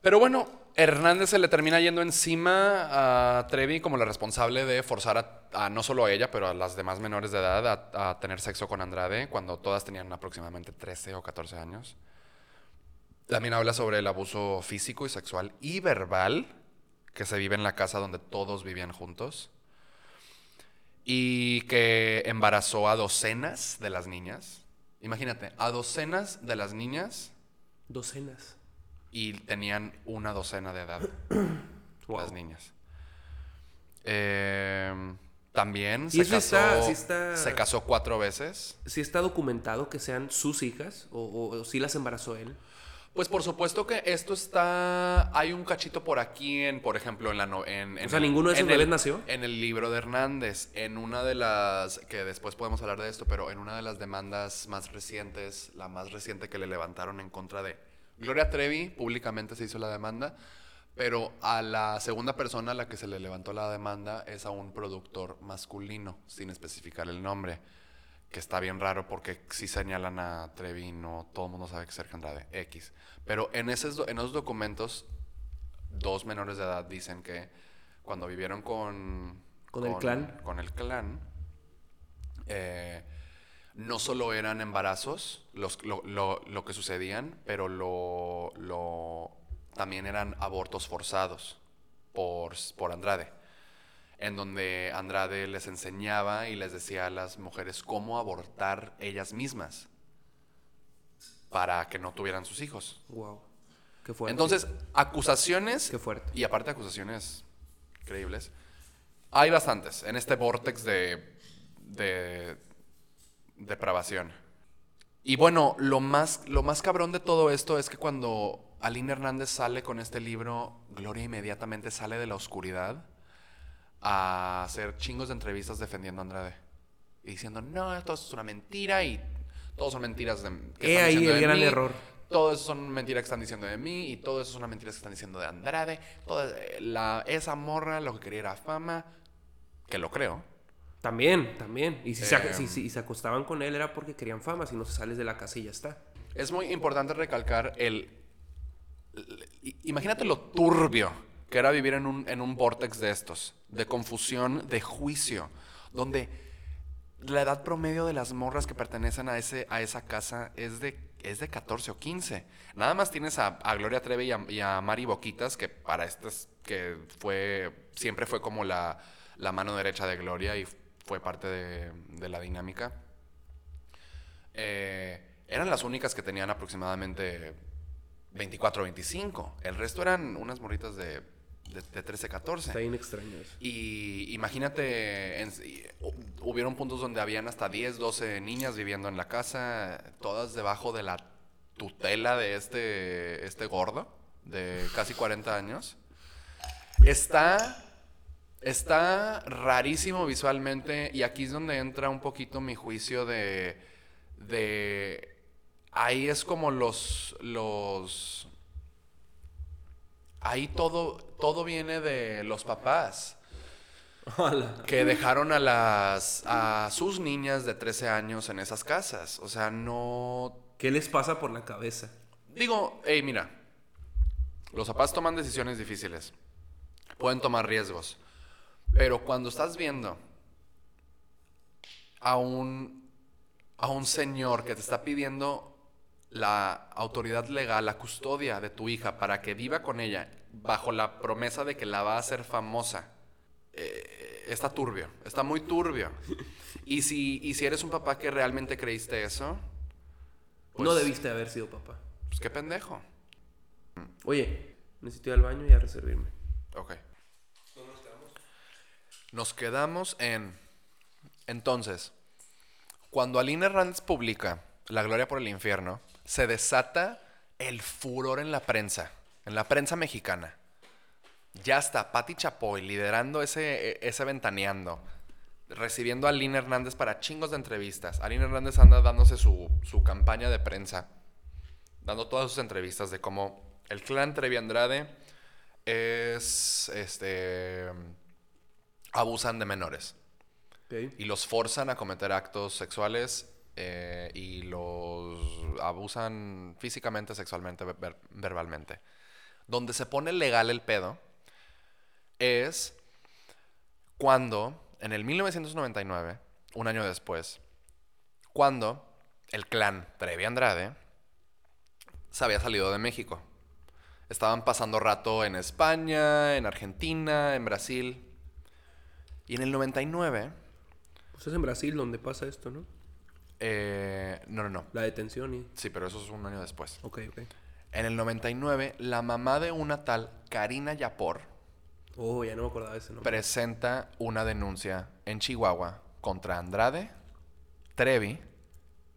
Speaker 1: Pero bueno, Hernández se le termina yendo encima a Trevi como la responsable de forzar a, a no solo a ella, pero a las demás menores de edad a, a tener sexo con Andrade cuando todas tenían aproximadamente 13 o 14 años. También habla sobre el abuso físico y sexual y verbal que se vive en la casa donde todos vivían juntos y que embarazó a docenas de las niñas. Imagínate, a docenas de las niñas
Speaker 2: Docenas.
Speaker 1: y tenían una docena de edad
Speaker 2: Wow.
Speaker 1: las niñas. Eh, también se casó,
Speaker 2: está- sí está-
Speaker 1: se casó cuatro veces.
Speaker 2: ¿Sí está documentado que sean sus hijas? ¿O, o, o sí las embarazó él?
Speaker 1: Pues por supuesto que esto está. Hay un cachito por aquí en, por ejemplo, en la no- en, en
Speaker 2: O sea, ¿ninguno de esos
Speaker 1: en
Speaker 2: bebés
Speaker 1: el-
Speaker 2: nació?
Speaker 1: En el libro de Hernández, en una de las. que después podemos hablar de esto, pero en una de las demandas más recientes, la más reciente que le levantaron en contra de Gloria Trevi, públicamente se hizo la demanda. Pero a la segunda persona a la que se le levantó la demanda es a un productor masculino, sin especificar el nombre. Que está bien raro porque si señalan a Trevi, no todo el mundo sabe que es Sergio Andrade, X. Pero en esos, en esos documentos, dos menores de edad dicen que cuando vivieron con...
Speaker 2: ¿Con el clan?
Speaker 1: Con el clan, eh, no solo eran embarazos los, lo, lo- lo que sucedían, pero lo, lo- también eran abortos forzados por, por Andrade. En donde Andrade les enseñaba y les decía a las mujeres cómo abortar ellas mismas para que no tuvieran sus hijos.
Speaker 2: Wow. Qué fuerte.
Speaker 1: Entonces, acusaciones
Speaker 2: Qué fuerte.
Speaker 1: y aparte acusaciones increíbles. Hay bastantes en este vortex de, de depravación. Y bueno, lo más, lo más cabrón de todo esto es que cuando Aline Hernández sale con este libro, Gloria inmediatamente sale de la oscuridad a hacer chingos de entrevistas defendiendo a Andrade. Y diciendo, no, esto es una mentira y todos son mentiras. De, que
Speaker 2: He
Speaker 1: están
Speaker 2: ahí
Speaker 1: diciendo
Speaker 2: el
Speaker 1: de
Speaker 2: gran
Speaker 1: mí".
Speaker 2: error.
Speaker 1: todo eso son mentiras que están diciendo de mí y todo eso son unas mentiras que están diciendo de Andrade. Toda, eh, la, esa morra lo que quería era fama, que lo creo.
Speaker 2: También, también. Y si, se, si- si- se acostaban con él era porque querían fama, si no se sales de la casa y ya está.
Speaker 1: Es muy importante recalcar el... Imagínate lo turbio que era vivir en un, en un vortex de estos, de confusión, de juicio, donde la edad promedio de las morras que pertenecen a, ese, a esa casa es de, es de 14 o 15. Nada más tienes a, a Gloria a, y a Mari Boquitas, que para estas, que fue, siempre fue como la, la mano derecha de Gloria y fue parte de, de la dinámica. Eh, eran las únicas que tenían aproximadamente 24 o 25. El resto eran unas morritas de, de, de 13, 14.
Speaker 2: Está bien extraño eso.
Speaker 1: Y imagínate, en- hu- hubieron puntos donde habían hasta 10, 12 niñas viviendo en la casa, todas debajo de la tutela de este, este gordo de casi 40 años. Está, está rarísimo visualmente y aquí es donde entra un poquito mi juicio de, de ahí es como los, los, ahí todo, todo viene de los papás
Speaker 2: Hola.
Speaker 1: que dejaron a las a sus niñas de 13 años en esas casas. O sea, no
Speaker 2: ¿Qué les pasa por la cabeza?
Speaker 1: digo, hey, mira. Los papás toman decisiones difíciles. Pueden tomar riesgos. Pero cuando estás viendo a un a un señor que te está pidiendo la autoridad legal, la custodia de tu hija para que viva con ella bajo la promesa de que la va a hacer famosa. eh, está turbio, está muy turbio. Y si, y si eres un papá que realmente creíste eso, pues,
Speaker 2: no debiste haber sido papá.
Speaker 1: pues qué pendejo.
Speaker 2: Oye, necesito ir al baño y a reservirme.
Speaker 1: Ok. Nos quedamos en. Entonces, cuando Aline Hernández publica La Gloria por el Infierno, se desata el furor en la prensa, en la prensa mexicana. Ya está Patti Chapoy liderando ese, ese ventaneando, recibiendo a Aline Hernández para chingos de entrevistas. Aline Hernández anda dándose su, su campaña de prensa, dando todas sus entrevistas de cómo el clan Trevi Andrade es, este, abusan de menores y los forzan a cometer actos sexuales eh, y los abusan físicamente, sexualmente, ver- ver- verbalmente. Donde se pone legal el pedo es cuando, en el 1999, un año después, cuando el clan Trevi Andrade se había salido de México. Estaban pasando rato en España, en Argentina, en Brasil. Y en el 99,
Speaker 2: Pues es en Brasil donde pasa esto, ¿no?
Speaker 1: Eh, no, no, no.
Speaker 2: La detención y...
Speaker 1: Sí, pero eso es un año después.
Speaker 2: Ok, ok.
Speaker 1: En el 99, la mamá de una tal Karina Yapor
Speaker 2: Oh, ya no me acordaba de ese nombre.
Speaker 1: presenta una denuncia en Chihuahua contra Andrade, Trevi,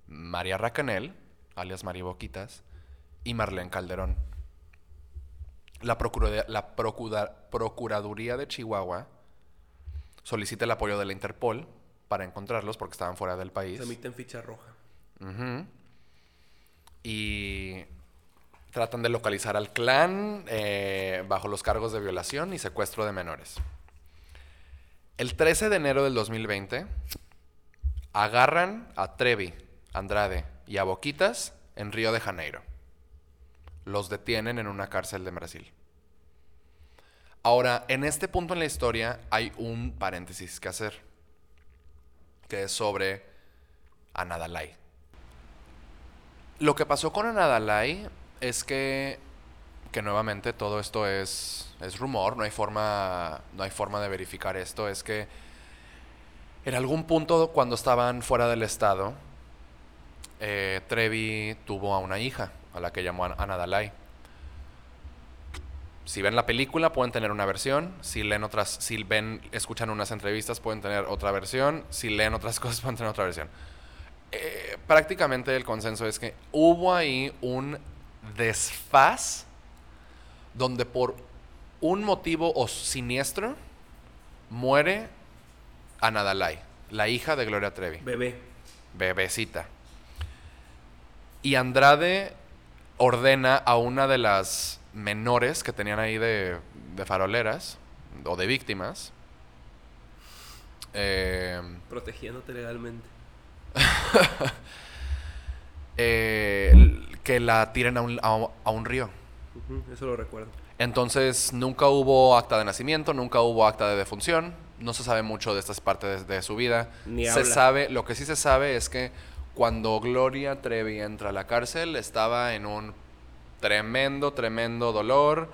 Speaker 1: María Racanel, alias María Boquitas, y Marlene Calderón. La, procura- la procura- Procuraduría de Chihuahua solicita el apoyo de la Interpol para encontrarlos porque estaban fuera del país.
Speaker 2: Se emiten ficha roja.
Speaker 1: Y tratan de localizar al clan eh, bajo los cargos de violación y secuestro de menores. El 13 de enero del 2020 agarran a Trevi, Andrade y a Boquitas en Río de Janeiro. Los detienen en una cárcel de Brasil. Ahora, en este punto en la historia hay un paréntesis que hacer, que es sobre Anadalai. Lo que pasó con Anadalai es que, que nuevamente todo esto es, es rumor, no hay, forma, no hay forma de verificar esto, es que en algún punto cuando estaban fuera del estado, eh, Trevi tuvo a una hija, a la que llamó An- Anadalai. Si ven la película pueden tener una versión, si leen otras, si ven, escuchan unas entrevistas pueden tener otra versión, si leen otras cosas pueden tener otra versión. Eh, prácticamente el consenso es que hubo ahí un desfaz donde por un motivo o siniestro muere Anadalai, la hija de Gloria Trevi
Speaker 2: Bebé.
Speaker 1: bebecita. Y Andrade, ordena a una de las menores que tenían ahí de, de faroleras o de víctimas. eh,
Speaker 2: Protegiéndote legalmente.
Speaker 1: eh, que la tiren a un, a un- a un río.
Speaker 2: Eso lo recuerdo.
Speaker 1: Entonces nunca hubo acta de nacimiento, nunca hubo acta de defunción, no se sabe mucho de estas partes de, de su vida.
Speaker 2: Ni
Speaker 1: se
Speaker 2: habla.
Speaker 1: sabe, lo que sí se sabe es que cuando Gloria Trevi entra a la cárcel estaba en un tremendo, tremendo dolor.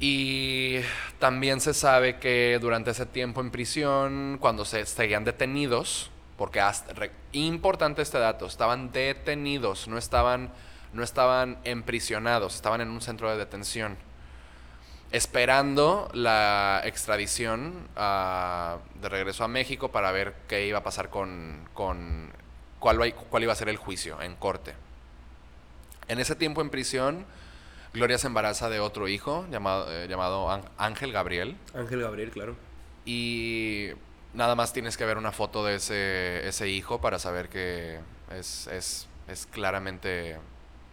Speaker 1: Y también se sabe que durante ese tiempo en prisión, cuando se seguían detenidos, porque hasta, importante este dato, estaban detenidos, no estaban, no estaban emprisionados, estaban en un centro de detención, esperando la extradición ah, de regreso a México para ver qué iba a pasar con, con cuál, cuál iba a ser el juicio en corte. En ese tiempo en prisión, Gloria se embaraza de otro hijo llamado, eh, llamado Án- Ángel Gabriel.
Speaker 2: Ángel Gabriel, claro.
Speaker 1: Y nada más tienes que ver una foto de ese, ese hijo para saber que es, es, es claramente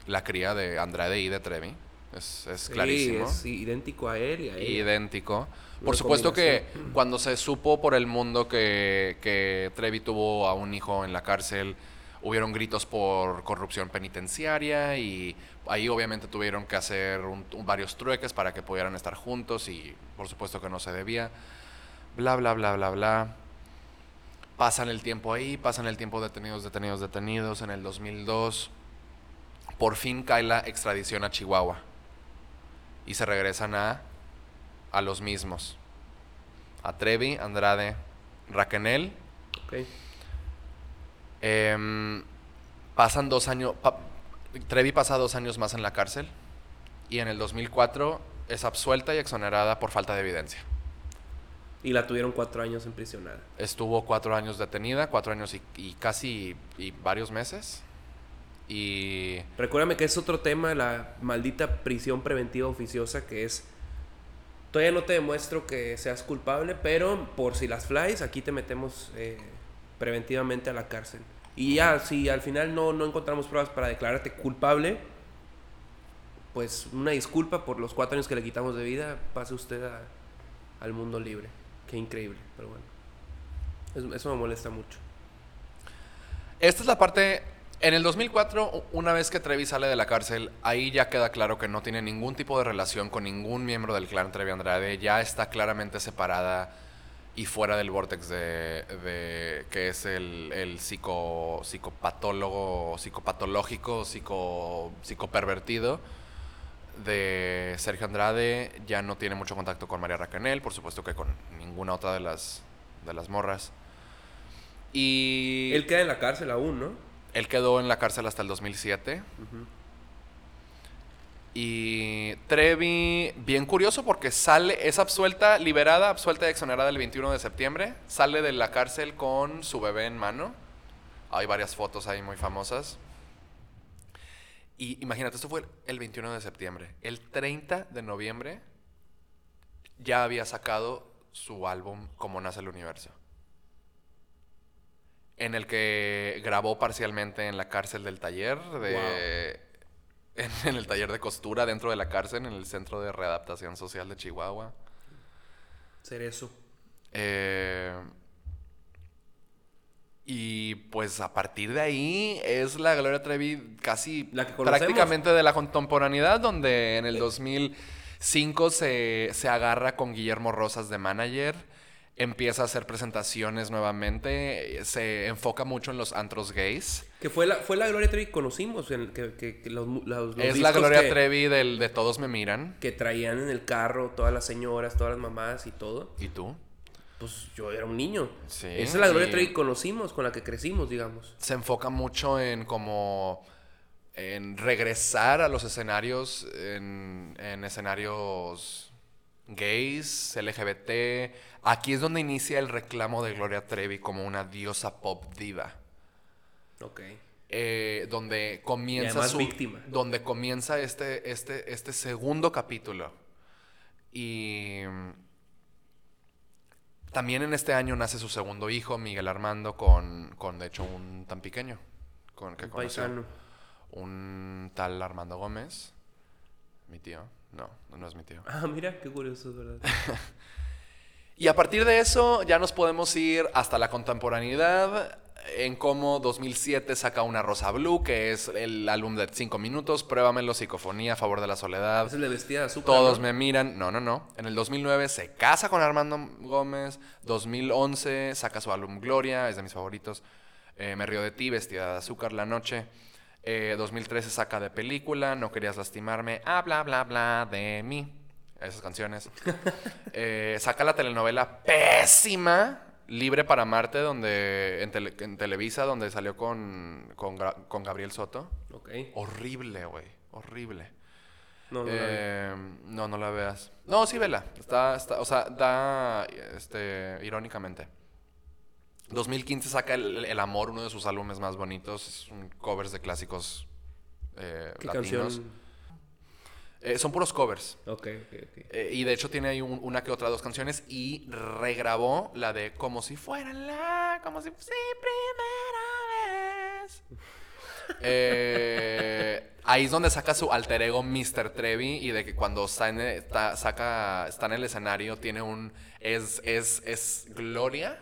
Speaker 1: la cría de Andrade y de Trevi. Es, es
Speaker 2: Sí,
Speaker 1: clarísimo.
Speaker 2: es idéntico a él y a ella.
Speaker 1: Idéntico.
Speaker 2: Una
Speaker 1: Por supuesto que cuando se supo por el mundo que, que Trevi tuvo a un hijo en la cárcel, hubieron gritos por corrupción penitenciaria y ahí obviamente tuvieron que hacer un- varios trueques para que pudieran estar juntos y por supuesto que no se debía. Bla, bla, bla, bla, bla. Pasan el tiempo ahí, pasan el tiempo detenidos, detenidos, detenidos. En el 2002, por fin cae la extradición a Chihuahua y se regresan a, a los mismos. A Trevi, Andrade, Raquenel.
Speaker 2: Ok.
Speaker 1: Em, pasan dos años. pa- Trevi pasa dos años más en la cárcel y en el 2004 es absuelta y exonerada por falta de evidencia.
Speaker 2: Y la tuvieron cuatro años en prisionada.
Speaker 1: Estuvo cuatro años detenida, cuatro años y, y casi y varios meses. Y
Speaker 2: Recuérdame que es otro tema, la maldita prisión preventiva oficiosa, que es... Todavía no te demuestro que seas culpable, pero por si las flies, aquí te metemos eh, preventivamente a la cárcel. Y ya, si al final no, no encontramos pruebas para declararte culpable, pues una disculpa por los cuatro años que le quitamos de vida, pase usted al mundo libre. Qué increíble, pero bueno. Eso, me molesta mucho.
Speaker 1: Esta es la parte. En el 2004, u- una vez que Trevi sale de la cárcel, ahí ya queda claro que no tiene ningún tipo de relación con ningún miembro del clan Trevi Andrade. Ya está claramente separada y fuera del vortex de, de- que es el, el psico, psicopatólogo, psicopatológico, psico, psicopervertido de Sergio Andrade. Ya no tiene mucho contacto con María Racanel, por supuesto que con ninguna otra de las, de las morras. Y
Speaker 2: Él queda en la cárcel aún, ¿no?
Speaker 1: él quedó en la cárcel hasta el 2007.
Speaker 2: Ujú.
Speaker 1: Y Trevi, bien curioso porque sale, es absuelta, liberada, absuelta y exonerada el 21 de septiembre. Sale de la cárcel con su bebé en mano. Hay varias fotos ahí muy famosas. Y imagínate, esto fue el 21 de septiembre. El 30 de noviembre ya había sacado su álbum Como nace el universo. En el que grabó parcialmente en la cárcel del taller de en, en el taller de costura dentro de la cárcel, en el Centro de Readaptación Social de Chihuahua.
Speaker 2: Cerezo.
Speaker 1: Eh, y pues a partir de ahí es la Gloria Trevi casi
Speaker 2: La que conocemos.
Speaker 1: prácticamente de la contemporaneidad, donde en el 2005 se, se agarra con Guillermo Rosas de manager, empieza a hacer presentaciones nuevamente, se enfoca mucho en los antros gays.
Speaker 2: Que fue la, fue la Gloria Trevi que conocimos, en, que, que- que los, mu- los- los
Speaker 1: es la Gloria Trevi del de Todos me miran.
Speaker 2: que traían en el carro todas las señoras, todas las mamás y todo.
Speaker 1: ¿Y tú?
Speaker 2: Pues yo era un niño.
Speaker 1: Sí,
Speaker 2: Esa es la Gloria Trevi que conocimos, con la que crecimos, digamos.
Speaker 1: se enfoca mucho en como en regresar a los escenarios en, en escenarios gays, LGBT. Aquí es donde inicia el reclamo de Gloria Trevi como una diosa pop diva.
Speaker 2: Ok.
Speaker 1: Eh, donde comienza su-
Speaker 2: víctima.
Speaker 1: donde comienza este, este, este segundo capítulo. Y mm, también en este año nace su segundo hijo, Miguel Armando, con, con de hecho un tan pequeño. Con, que
Speaker 2: Un
Speaker 1: conoció.
Speaker 2: paisano.
Speaker 1: un tal Armando Gómez, mi tío. No, no es mi tío.
Speaker 2: Ah, mira, qué curioso, es verdad.
Speaker 1: Y a partir de eso ya nos podemos ir hasta la contemporaneidad en cómo 2007 saca una Rosa Blue, que es el álbum de 5 minutos, Pruébamelo, Psicofonía, a Favor de la Soledad.
Speaker 2: Es el de vestida azúcar.
Speaker 1: Todos
Speaker 2: ¿no?
Speaker 1: me miran. No, no, no. En el 2009 se casa con Armando Gómez. 2011 saca su álbum Gloria, es de mis favoritos. Eh, me río de ti, vestida de azúcar la noche. Eh, 2013 saca de película, no querías lastimarme. Ah, bla, bla, bla de mí. Esas canciones. Eh, saca la telenovela pésima. Libre para Marte, donde en, tele- en Televisa, donde salió con, con, Gabriel Soto. Horrible, güey. Horrible.
Speaker 2: No, no.
Speaker 1: Eh, no, no la veas. No, sí, vela. Está, está, o sea, da, este, irónicamente. 2015 saca el, El Amor, uno de sus álbumes más bonitos. Es un covers de clásicos eh,
Speaker 2: ¿Qué
Speaker 1: latinos.
Speaker 2: canción?
Speaker 1: Eh, son puros covers.
Speaker 2: Ok, ok, ok.
Speaker 1: Eh, y de hecho tiene ahí un- una que otra dos canciones y regrabó la de Como si fuera la, como si fuera primera vez. Eh, ahí es donde saca su alter ego Mr. Trevi y de que cuando está en, está, saca, está en el escenario tiene un... Es, es, es Gloria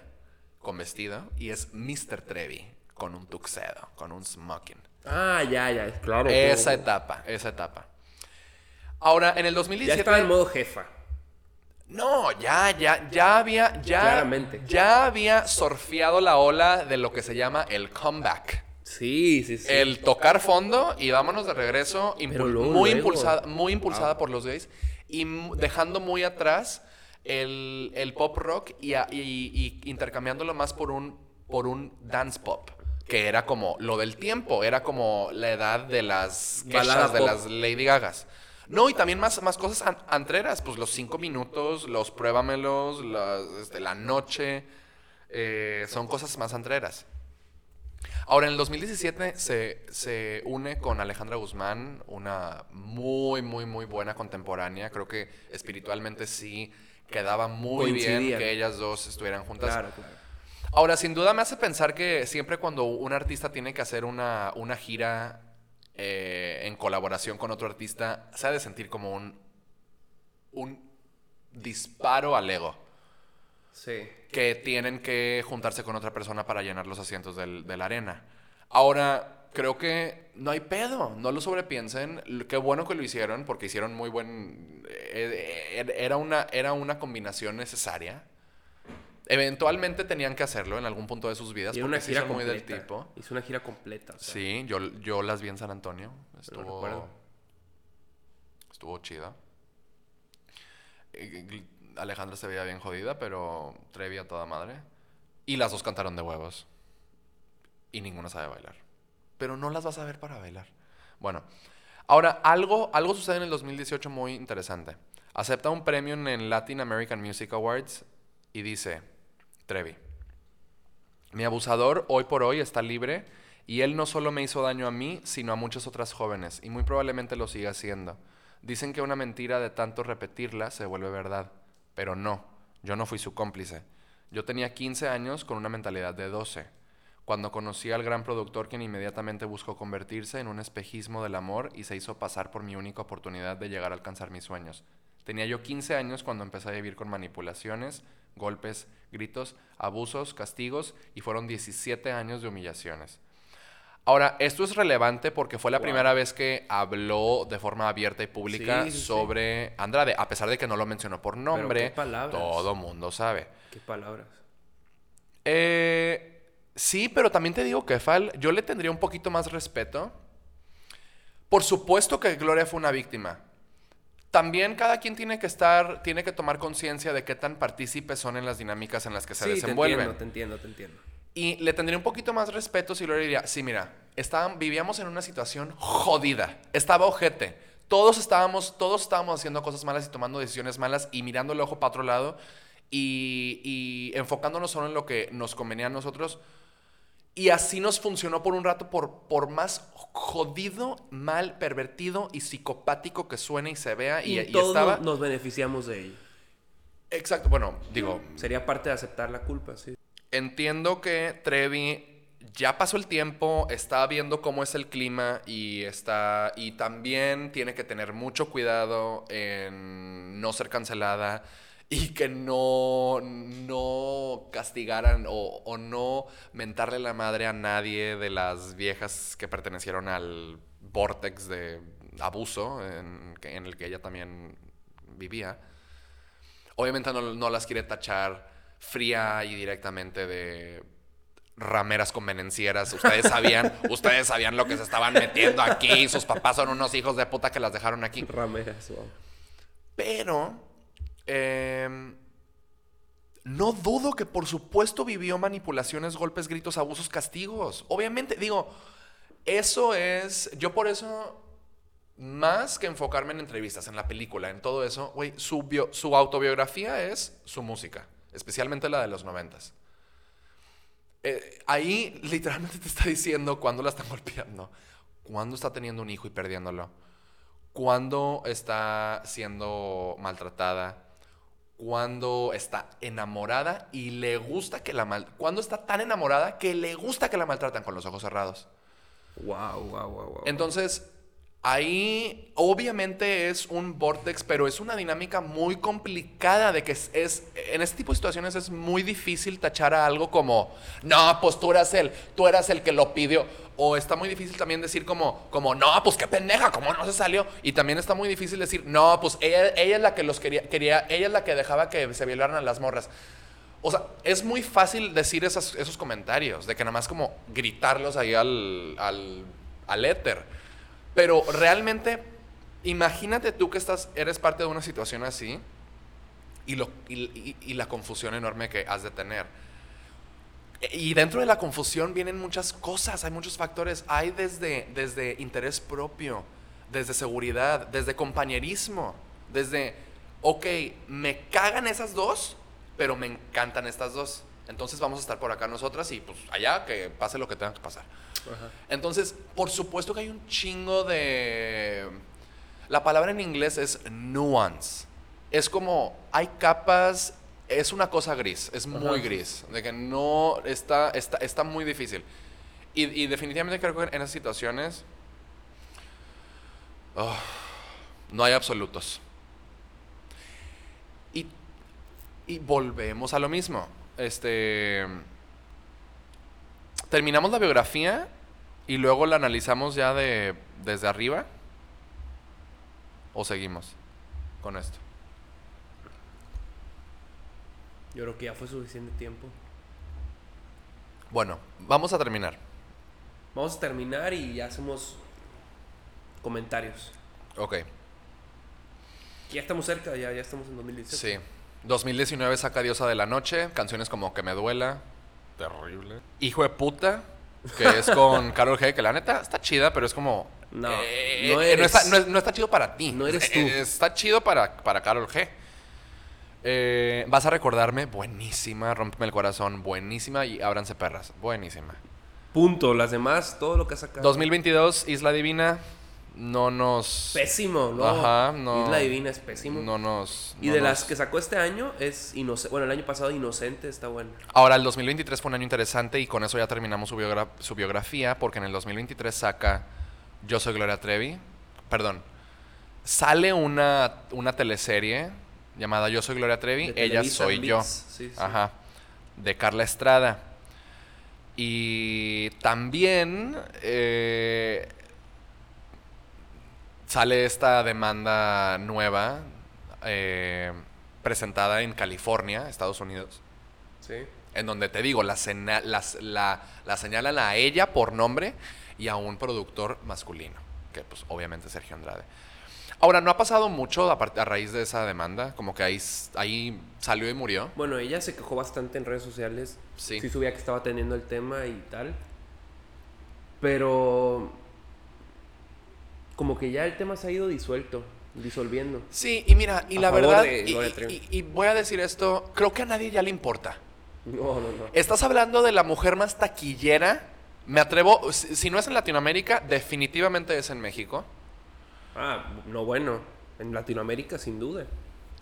Speaker 1: con vestido y es Mr. Trevi con un tuxedo, con un smoking.
Speaker 2: Ah, ya, ya, claro.
Speaker 1: Esa
Speaker 2: claro.
Speaker 1: etapa, esa etapa. Ahora, en el
Speaker 2: Ya
Speaker 1: 2017...
Speaker 2: estaba en modo jefa.
Speaker 1: No, ya, ya, ya había, ya,
Speaker 2: Claramente.
Speaker 1: ya había surfeado la ola de lo que se llama el comeback.
Speaker 2: Sí, sí, sí.
Speaker 1: El tocar fondo y vámonos de regreso, impul-
Speaker 2: Pero luego,
Speaker 1: muy,
Speaker 2: luego.
Speaker 1: impulsada, muy impulada
Speaker 2: Wow.
Speaker 1: por los gays y dejando muy atrás el, el pop rock y, a- y- y intercambiándolo más por un, por un dance pop. Que era como lo del tiempo, era como la edad de las quechas, de las Lady Gagas. No, y también más, más cosas an- antreras, pues los cinco minutos, los pruébamelos, las, este, la noche, eh, son cosas más antreras. Ahora, en el 2017 se, se une con Alejandra Guzmán, una muy, muy, muy buena contemporánea. Creo que espiritualmente sí quedaba muy bien que ellas dos estuvieran juntas.
Speaker 2: Claro, claro.
Speaker 1: Ahora, sin duda me hace pensar que siempre cuando un artista tiene que hacer una, una gira eh, en colaboración con otro artista, se ha de sentir como un, un disparo al ego.
Speaker 2: Sí.
Speaker 1: Que tienen que juntarse con otra persona para llenar los asientos del- de la arena. Ahora, creo que no hay pedo, no lo sobrepiensen. Qué bueno que lo hicieron, porque hicieron muy buen... eh, eh, Era una, era una combinación necesaria. Eventualmente tenían que hacerlo en algún punto de sus vidas,
Speaker 2: Y era
Speaker 1: porque
Speaker 2: una
Speaker 1: sí
Speaker 2: gira
Speaker 1: muy del tipo.
Speaker 2: Hizo una gira completa. o sea,
Speaker 1: Sí, yo, yo las vi en San Antonio. Estuvo,
Speaker 2: recuerdo.
Speaker 1: estuvo chida. Eh, Alejandra se veía bien jodida, pero Trevi a toda madre. Y las dos cantaron de huevos. Y ninguna sabe bailar. Pero no las vas a ver para bailar. Bueno, ahora algo, algo sucede en el 2018 muy interesante. Acepta un premio en el Latin American Music Awards y dice, Trevi, mi abusador hoy por hoy está libre y él no solo me hizo daño a mí, sino a muchas otras jóvenes y muy probablemente lo siga haciendo. Dicen que una mentira de tanto repetirla se vuelve verdad, pero no, yo no fui su cómplice. Yo tenía 15 años con una mentalidad de 12, cuando conocí al gran productor quien inmediatamente buscó convertirse en un espejismo del amor y se hizo pasar por mi única oportunidad de llegar a alcanzar mis sueños. Tenía yo 15 años cuando empecé a vivir con manipulaciones, golpes, gritos, abusos, castigos y fueron 17 años de humillaciones. Ahora, esto es relevante porque fue la
Speaker 2: Wow.
Speaker 1: primera vez que habló de forma abierta y pública
Speaker 2: Sí, sí, sí.
Speaker 1: sobre Andrade, a pesar de que no lo mencionó por nombre,
Speaker 2: qué palabras.
Speaker 1: todo mundo sabe.
Speaker 2: Qué palabras.
Speaker 1: Eh, sí, pero también te digo que Fal, yo le tendría un poquito más respeto. Por supuesto que Gloria fue una víctima. También cada quien tiene que estar, tiene que tomar conciencia de qué tan partícipes son en las dinámicas en las que se
Speaker 2: sí, te
Speaker 1: desenvuelven.
Speaker 2: entiendo, te entiendo, te entiendo.
Speaker 1: Y le tendría un poquito más respeto si Gloria diría, sí, mira, estaban, vivíamos en una situación jodida, estaba ojete. Todos estábamos, todos estábamos haciendo cosas malas y tomando decisiones malas y mirando el ojo para otro lado y, y enfocándonos solo en lo que nos convenía a nosotros. Y así nos funcionó por un rato, por, por más jodido, mal, pervertido y psicopático que suene y se vea. Y,
Speaker 2: Y,
Speaker 1: y
Speaker 2: todos
Speaker 1: estaba...
Speaker 2: nos, nos beneficiamos de ello.
Speaker 1: Exacto, bueno, digo,
Speaker 2: Sería parte de aceptar la culpa, sí.
Speaker 1: Entiendo que Trevi ya pasó el tiempo, está viendo cómo es el clima y está y también tiene que tener mucho cuidado en no ser cancelada y que no, no castigaran o, o no mentarle la madre a nadie de las viejas que pertenecieron al vortex de abuso en, el que ella también vivía. Obviamente no, no las quiere tachar fría y directamente de rameras convenencieras. Ustedes sabían, ustedes sabían lo que se estaban metiendo aquí. Sus papás son unos hijos de puta que las dejaron aquí.
Speaker 2: Rameras, wow.
Speaker 1: Pero em, no dudo que por supuesto vivió manipulaciones, golpes, gritos, abusos, castigos. Obviamente, digo, eso es. Yo por eso, más que enfocarme en entrevistas, en la película, en todo eso, güey, su, su autobiografía es su música, especialmente la de los noventas. Eh, ahí literalmente te está diciendo cuándo la están golpeando, cuándo está teniendo un hijo y perdiéndolo, cuándo está siendo maltratada, cuándo está enamorada y le gusta que la mal... Cuándo está tan enamorada que le gusta que la maltratan con los ojos cerrados.
Speaker 2: Wow, wow, wow, wow.
Speaker 1: Entonces, ahí obviamente es un vortex, pero es una dinámica muy complicada de que es, es- en este tipo de situaciones es muy difícil tachar a algo como, no, pues tú eras el, tú eras el que lo pidió. O está muy difícil también decir como, como, no, pues qué pendeja, cómo no se salió. Y también está muy difícil decir, no, pues ella, ella es la que los quería, quería, ella es la que dejaba que se violaran a las morras. O sea, es muy fácil decir esos comentarios, de que nada más como gritarlos ahí al, al, al éter. Pero realmente, imagínate tú que estás, eres parte de una situación así y, la confusión enorme que has de tener. E- Y dentro de la confusión vienen muchas cosas, hay muchos factores. Hay desde, desde interés propio, desde seguridad, desde compañerismo, desde, ok, me cagan esas dos, pero me encantan estas dos. Entonces vamos a estar por acá nosotras y pues allá que pase lo que tenga que pasar.
Speaker 2: Ajá.
Speaker 1: Entonces, por supuesto que hay un chingo de... La palabra en inglés es nuance. Es como, hay capas, es una cosa gris, es muy
Speaker 2: Ajá.
Speaker 1: gris, de que no, está, está, está muy difícil. Y, y definitivamente creo que en esas situaciones oh, no hay absolutos. Y, y volvemos a lo mismo. Este terminamos la biografía y luego la analizamos ya de desde arriba o seguimos con esto.
Speaker 2: Yo creo que ya fue suficiente tiempo.
Speaker 1: Bueno, vamos a terminar.
Speaker 2: Vamos a terminar y ya hacemos comentarios.
Speaker 1: Ok,
Speaker 2: Ya estamos cerca, ya, ya estamos en 2017.
Speaker 1: sí. 2019 saca Diosa de la Noche, canciones como Que me duela, terrible. Hijo de puta, que es con Carol G, que la neta está chida, pero es como...
Speaker 2: No,
Speaker 1: eh,
Speaker 2: no
Speaker 1: eh,
Speaker 2: eres.
Speaker 1: está, no es- no está chido para ti.
Speaker 2: No eres
Speaker 1: Eh,
Speaker 2: tú.
Speaker 1: eh, está chido para, para Carol G. Eh, vas a recordarme, buenísima, Rómpeme el corazón, buenísima y Ábranse perras, buenísima.
Speaker 2: Punto. Las demás, todo lo que ha sacado.
Speaker 1: 2022, Isla Divina, no nos...
Speaker 2: Pésimo, ¿no?
Speaker 1: Ajá, no.
Speaker 2: Isla Divina es pésimo.
Speaker 1: No nos...
Speaker 2: y
Speaker 1: no
Speaker 2: de
Speaker 1: nos-
Speaker 2: las que sacó este año es Inocente. Bueno, el año pasado Inocente está buena.
Speaker 1: Ahora, el 2023 fue un año interesante y con eso ya terminamos su, biogra- su biografía, porque en el 2023 saca Yo soy Gloria Trevi. Perdón. Sale una, una teleserie llamada Yo soy Gloria Trevi,
Speaker 2: De
Speaker 1: ella soy yo.
Speaker 2: Mix, sí, sí.
Speaker 1: Ajá. De Carla Estrada. Y también eh, sale esta demanda nueva eh, presentada en California, Estados Unidos
Speaker 2: Sí.
Speaker 1: en donde te digo, la, sena- la, la señalan a ella por nombre y a un productor masculino, que pues obviamente es Sergio Andrade. Ahora, no ha pasado mucho a, a raíz de esa demanda, como que ahí, ahí salió y murió.
Speaker 2: Bueno, ella se quejó bastante en redes sociales.
Speaker 1: Sí.
Speaker 2: Sí subía que estaba teniendo el tema y tal. Pero... Como que ya el tema se ha ido disuelto, disolviendo.
Speaker 1: Sí, y mira, y
Speaker 2: A
Speaker 1: la verdad,
Speaker 2: de
Speaker 1: y, y- y- y voy a decir esto, creo que a nadie ya le importa.
Speaker 2: No, no, no.
Speaker 1: Estás hablando de la mujer más taquillera, me atrevo, si si no es en Latinoamérica, definitivamente es en México.
Speaker 2: Ah, no, bueno. En Latinoamérica, sin duda.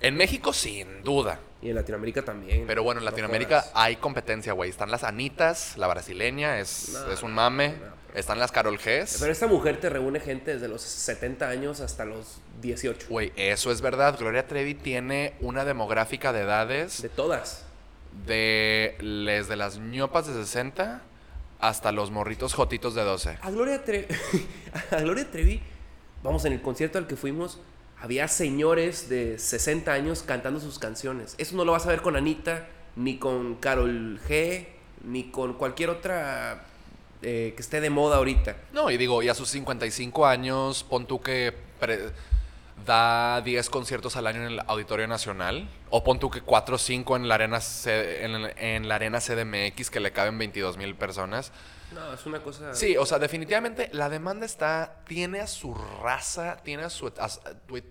Speaker 1: En México, sin duda.
Speaker 2: Y en Latinoamérica también.
Speaker 1: Pero bueno, en
Speaker 2: No
Speaker 1: Latinoamérica hay competencia, güey. Están las Anitas, la brasileña, es,
Speaker 2: No,
Speaker 1: es un mame.
Speaker 2: no.
Speaker 1: Están las Carol Gs.
Speaker 2: Pero esta mujer te reúne gente desde los 70 años hasta los 18.
Speaker 1: Güey, eso es verdad. Gloria Trevi tiene una demográfica de edades
Speaker 2: De todas.
Speaker 1: de desde las ñopas de 60 hasta los morritos jotitos de 12.
Speaker 2: A Gloria, Trevi, a Gloria Trevi, vamos, en el concierto al que fuimos, había señores de 60 años cantando sus canciones. Eso no lo vas a ver con Anita, ni con Carol G, ni con cualquier otra eh, que esté de moda ahorita.
Speaker 1: No, y digo, y a sus 55 años, pon tú que da 10 conciertos al año en el Auditorio Nacional, o pon tú que 4 o 5 en la arena, C- en, en la arena CDMX que le caben 22 mil personas.
Speaker 2: No, es una cosa...
Speaker 1: Sí, o sea, definitivamente la demanda está, tiene a su raza, tiene a, su, a-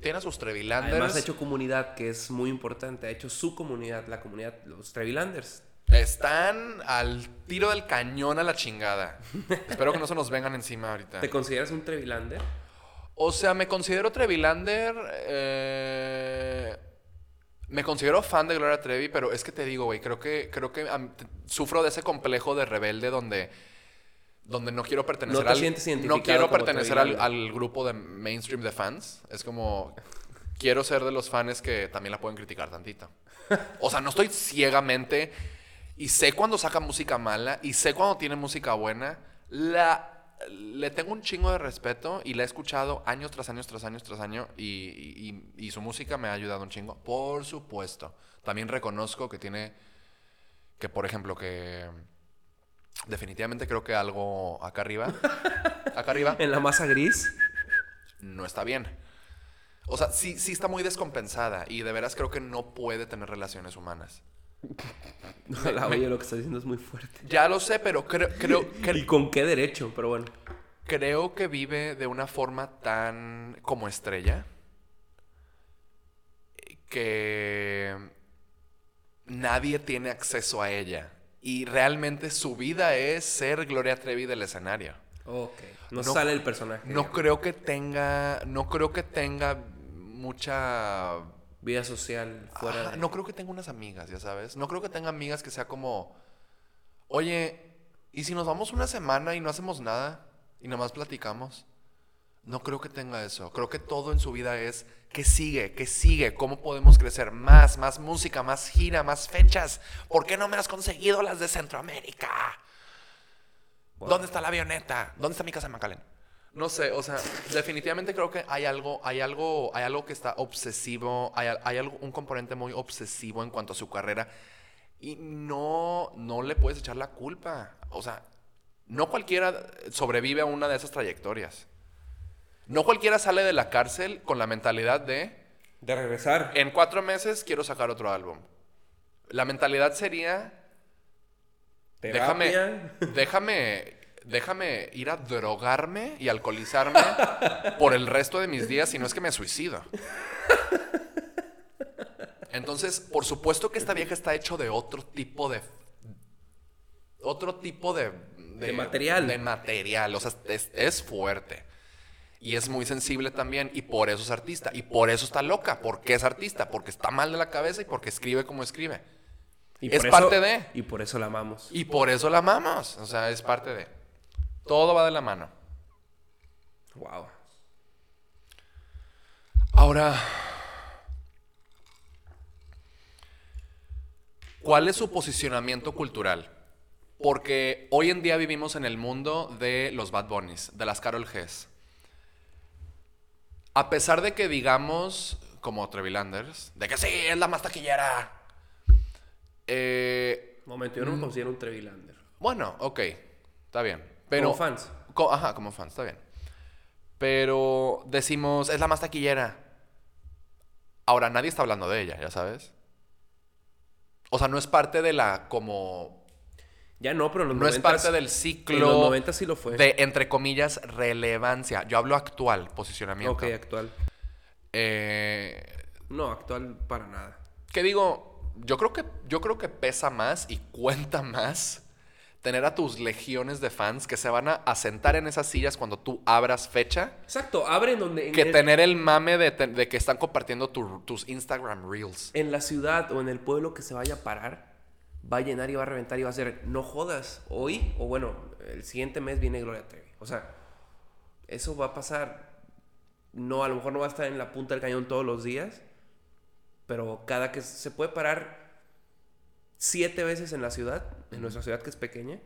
Speaker 1: tiene a sus Trevilanders.
Speaker 2: Además ha hecho comunidad, que es muy importante. Ha hecho su comunidad, la comunidad, los Trevilanders.
Speaker 1: Están al tiro del cañón a la chingada. Espero que no se nos vengan encima ahorita.
Speaker 2: ¿Te consideras un Trevilander?
Speaker 1: O sea, me considero Trevilander. eh, me considero fan de Gloria Trevi, pero es que te digo, güey, creo que, creo que sufro de ese complejo de rebelde donde, donde no quiero pertenecer
Speaker 2: No te
Speaker 1: al. no quiero pertenecer al, al grupo de mainstream de fans. Es como. Quiero ser de los fans que también la pueden criticar tantito. O sea, no estoy ciegamente. Y sé cuando saca música mala. Y sé cuando tiene música buena. La. Le tengo un chingo de respeto y la he escuchado años tras años, tras años, tras año. Y, y- y- su música me ha ayudado un chingo. Por supuesto. También reconozco que tiene. Que, por ejemplo, que. Definitivamente creo que algo acá arriba. acá arriba
Speaker 2: En la masa gris.
Speaker 1: no está bien. O sea, sí, sí está muy descompensada y de veras creo que no puede tener relaciones humanas.
Speaker 2: La oye, lo que está diciendo es muy fuerte.
Speaker 1: Ya lo sé, pero creo, creo,
Speaker 2: ¿Y con qué derecho? Pero bueno.
Speaker 1: creo que vive de una forma tan como estrella que nadie tiene acceso a ella. Y realmente su vida es ser Gloria Trevi del escenario.
Speaker 2: Ok. No,
Speaker 1: No-
Speaker 2: sale el personaje.
Speaker 1: No creo que tenga, no creo que tenga mucha
Speaker 2: Vida social fuera
Speaker 1: Ajá,
Speaker 2: de...
Speaker 1: No creo que tenga unas amigas, ya sabes. No creo que tenga amigas que sea como, oye, ¿y si nos vamos una semana y no hacemos nada y nomás platicamos? No creo que tenga eso. Creo que todo en su vida es que sigue, que sigue, cómo podemos crecer más, más música, más gira, más fechas. ¿Por qué no me has conseguido las de Centroamérica?
Speaker 2: Wow.
Speaker 1: ¿Dónde está la avioneta? ¿Dónde está mi casa en Macalén? No sé, o sea, definitivamente creo que hay algo, hay algo, hay algo que está obsesivo, hay, hay algo, un componente muy obsesivo en cuanto a su carrera y no, no le puedes echar la culpa. O sea, no cualquiera sobrevive a una de esas trayectorias. No cualquiera sale de la cárcel con la mentalidad de,
Speaker 2: De regresar.
Speaker 1: en cuatro meses quiero sacar otro álbum. La mentalidad sería,
Speaker 2: Terapia.
Speaker 1: déjame, déjame ir a drogarme y alcoholizarme por el resto de mis días, si no es que me suicido. Entonces, por supuesto que esta vieja está hecho de otro tipo de, otro tipo de,
Speaker 2: De material.
Speaker 1: de material, o sea, es, es fuerte. Y es muy sensible también, y por eso es artista, y por eso está loca. ¿Por qué es artista? Porque está mal de la cabeza y porque escribe como escribe.
Speaker 2: Y
Speaker 1: es parte
Speaker 2: eso-
Speaker 1: de.
Speaker 2: Y por eso la amamos.
Speaker 1: Y por eso la amamos. O sea, es parte de. Todo va de la mano.
Speaker 2: Wow.
Speaker 1: Ahora, ¿cuál es su posicionamiento cultural? Porque hoy en día vivimos en el mundo de los Bad Bunnies, de las Carol Gs. A pesar de que digamos, como Trevilanders, de que sí, es la más taquillera. Eh,
Speaker 2: Momento, yo no me considero un Trevilander.
Speaker 1: bueno, ok, está bien. Pero,
Speaker 2: Como fans.
Speaker 1: Co- ajá, como fans, está bien. Pero decimos, es la más taquillera. Ahora, nadie está hablando de ella, ya sabes. O sea, no es parte de la, como...
Speaker 2: Ya no, pero en los
Speaker 1: No es
Speaker 2: 90s
Speaker 1: parte del
Speaker 2: En
Speaker 1: ciclo
Speaker 2: los 90 sí lo fue.
Speaker 1: de, entre comillas, relevancia. Yo hablo actual, posicionamiento.
Speaker 2: Ok, actual.
Speaker 1: Eh,
Speaker 2: No, actual para nada.
Speaker 1: que digo, yo creo que, yo creo que pesa más y cuenta más tener a tus legiones de fans que se van a, a sentar en esas sillas cuando tú abras fecha
Speaker 2: Exacto, abren donde... en
Speaker 1: que
Speaker 2: el-
Speaker 1: tener el mame de, te- de que están compartiendo tu- tus Instagram Reels.
Speaker 2: en la ciudad o en el pueblo que se vaya a parar, va a llenar y va a reventar y va a ser, no jodas, hoy o bueno, el siguiente mes viene Gloria Trevi. O sea, eso va a pasar. No, a lo mejor no va a estar en la punta del cañón todos los días, pero cada que se puede parar siete veces en la ciudad, en nuestra ciudad que es pequeña,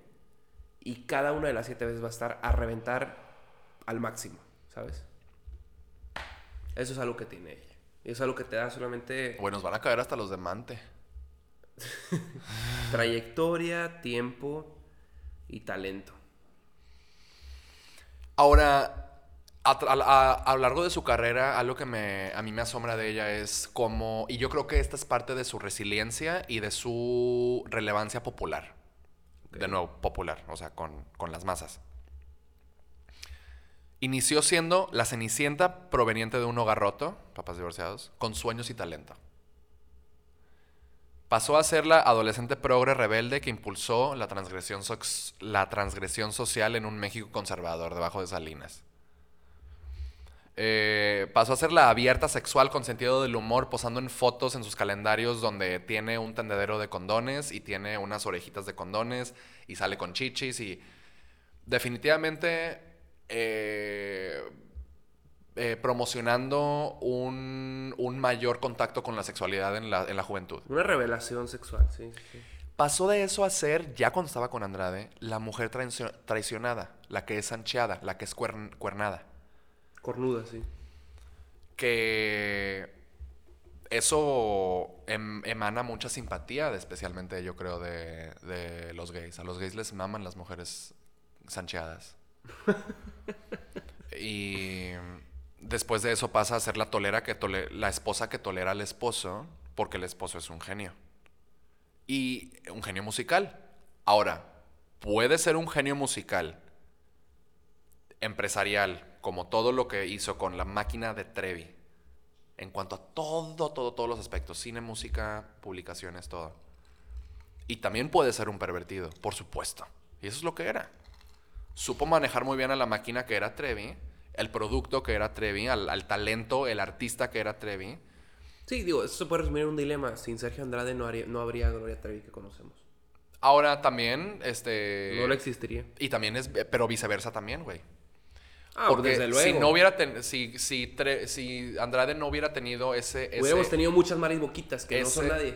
Speaker 2: y cada una de las siete veces va a estar a reventar al máximo, ¿sabes? Eso es algo que tiene ella. Y es algo que te da solamente
Speaker 1: Bueno, nos van a caer hasta los de Mante.
Speaker 2: trayectoria, tiempo y talento.
Speaker 1: Ahora, a, a- a lo largo de su carrera, algo que me, a mí me asombra de ella es cómo, y yo creo que esta es parte de su resiliencia y de su relevancia popular. De nuevo, popular, o sea, con, con las masas. Inició siendo la Cenicienta proveniente de un hogar roto, papás divorciados, con sueños y talento. Pasó a ser la adolescente progre rebelde que impulsó la transgresión, la transgresión social en un México conservador debajo de Salinas. Eh, pasó a ser la abierta sexual con sentido del humor, posando en fotos en sus calendarios donde tiene un tendedero de condones y tiene unas orejitas de condones y sale con chichis y definitivamente eh, eh, promocionando un, un mayor contacto con la sexualidad en la, en la juventud.
Speaker 2: Una revelación sexual, sí. sí.
Speaker 1: Pasó de eso a ser, ya cuando estaba con Andrade, la mujer traicio- traicionada, la que es sancheada, la que es cuern- cuernada.
Speaker 2: Cornuda, sí.
Speaker 1: Que eso em- emana mucha simpatía, especialmente yo creo, de, de los gays. A los gays les maman las mujeres sancheadas. y después de eso pasa a ser la tolera que tole- la esposa que tolera al esposo, porque el esposo es un genio. Y un genio musical. Ahora, puede ser un genio musical empresarial, como todo lo que hizo con la máquina de Trevi, en cuanto a todo, todo, todos los aspectos, cine, música, publicaciones, todo. Y también puede ser un pervertido, por supuesto. Y eso es lo que era. Supo manejar muy bien a la máquina que era Trevi, el producto que era Trevi, al, al talento, el artista que era Trevi.
Speaker 2: Sí, digo, eso se puede resumir en un dilema. Sin Sergio Andrade no, haría, no habría Gloria Trevi que conocemos.
Speaker 1: Ahora también, este...
Speaker 2: No la existiría.
Speaker 1: Y también es, pero viceversa también, güey.
Speaker 2: Ah,
Speaker 1: Porque
Speaker 2: desde luego.
Speaker 1: si no hubiera ten- si, si, Tre- si Andrade no hubiera tenido ese, ese
Speaker 2: Hubiéramos tenido muchas Maris Boquitas que no son nadie.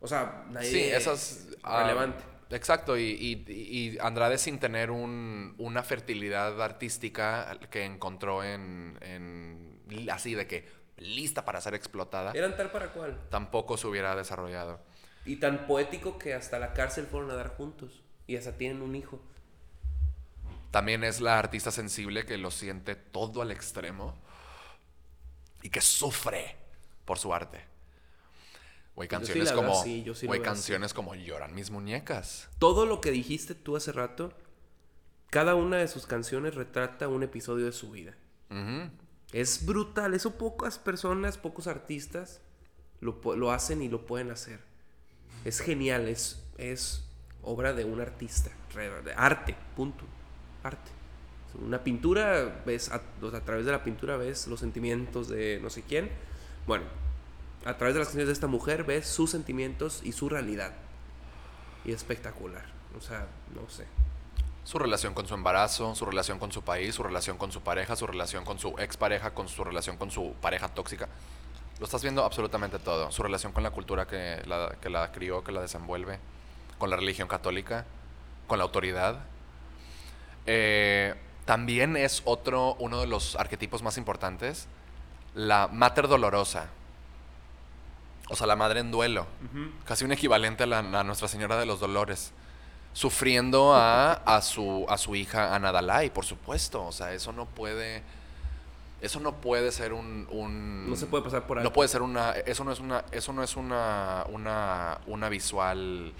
Speaker 2: O sea, nadie
Speaker 1: sí, esas ah,
Speaker 2: relevante.
Speaker 1: exacto, y, y- y Andrade sin tener un- una fertilidad artística que encontró en, en- así de que lista para ser explotada,
Speaker 2: Eran tal para cual.
Speaker 1: tampoco se hubiera desarrollado.
Speaker 2: Y tan poético que hasta la cárcel fueron a dar juntos. Y hasta tienen un hijo.
Speaker 1: También es la artista sensible que lo siente todo al extremo y que sufre por su arte. Güey,
Speaker 2: sí
Speaker 1: canciones como
Speaker 2: sí así.
Speaker 1: canciones como Lloran mis muñecas.
Speaker 2: Todo lo que dijiste tú hace rato, cada una de sus canciones retrata un episodio de su vida. Es brutal, eso pocas personas, pocos artistas lo, lo hacen y lo pueden hacer. Es genial, es, es obra de un artista, arte, punto, arte. Una pintura, ves, a, a través de la pintura ves los sentimientos de no sé quién. Bueno, a través de las canciones de esta mujer ves sus sentimientos y su realidad. Y es espectacular, o sea, no sé.
Speaker 1: Su relación con su embarazo, su relación con su país, su relación con su pareja, su relación con su expareja, con su relación con su pareja tóxica. Lo estás viendo absolutamente todo. Su relación con la cultura que la, que la crió, que la desenvuelve, con la religión católica, con la autoridad. Eh, también es otro, uno de los arquetipos más importantes, la mater dolorosa. O sea, la madre en duelo. Casi un equivalente a, la, a Nuestra Señora de los Dolores. Sufriendo a, a, su, a su hija Anadalai, por supuesto. O sea, eso no puede. Eso no puede ser un. un-
Speaker 2: No se puede pasar por
Speaker 1: No
Speaker 2: alto.
Speaker 1: puede ser una. Eso no es una. Eso no es una. Una, una visual.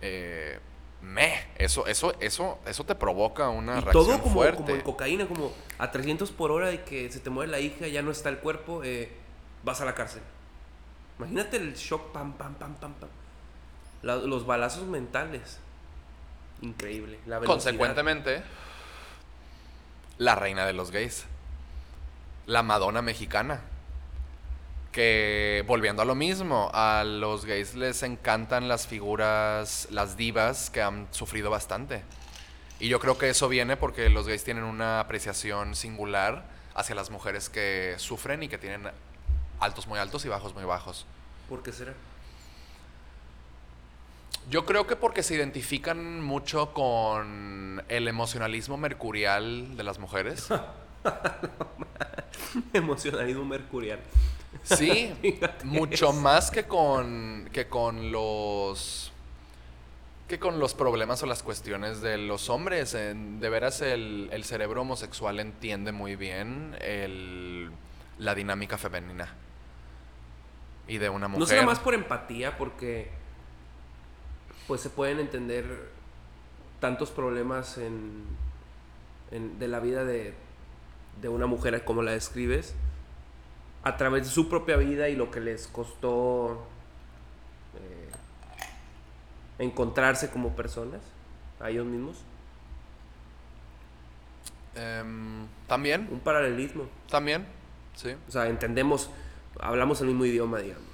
Speaker 1: Eh, meh. Eso, eso, eso, eso te provoca una
Speaker 2: Y
Speaker 1: reacción
Speaker 2: todo como,
Speaker 1: fuerte.
Speaker 2: como en cocaína, como a 300 por hora y que se te muere la hija, ya no está el cuerpo, eh, vas a la cárcel. Imagínate el shock, pam, pam, pam, pam, pam. La- los balazos mentales. Increíble. La.
Speaker 1: Consecuentemente, la reina de los gays. La Madonna mexicana. Que volviendo a lo mismo, a los gays les encantan las figuras, las divas que han sufrido bastante. Y yo creo que eso viene porque los gays tienen una apreciación singular hacia las mujeres que sufren y que tienen altos muy altos y bajos muy bajos.
Speaker 2: ¿Por qué será?
Speaker 1: Yo creo que porque se identifican mucho con el emocionalismo mercurial de las mujeres.
Speaker 2: Emocionalismo mercurial.
Speaker 1: Sí, mucho más que con que con los que con los problemas o las cuestiones de los hombres. En- de veras el, el cerebro homosexual entiende muy bien el- la dinámica femenina y de una mujer.
Speaker 2: No será más por empatía, porque pues se pueden entender tantos problemas en, en- de la vida de, de una mujer como la describes a través de su propia vida y lo que les costó eh, encontrarse como personas a ellos mismos.
Speaker 1: Em, también,
Speaker 2: Un paralelismo.
Speaker 1: también, sí.
Speaker 2: O sea, entendemos, hablamos el mismo idioma, digamos.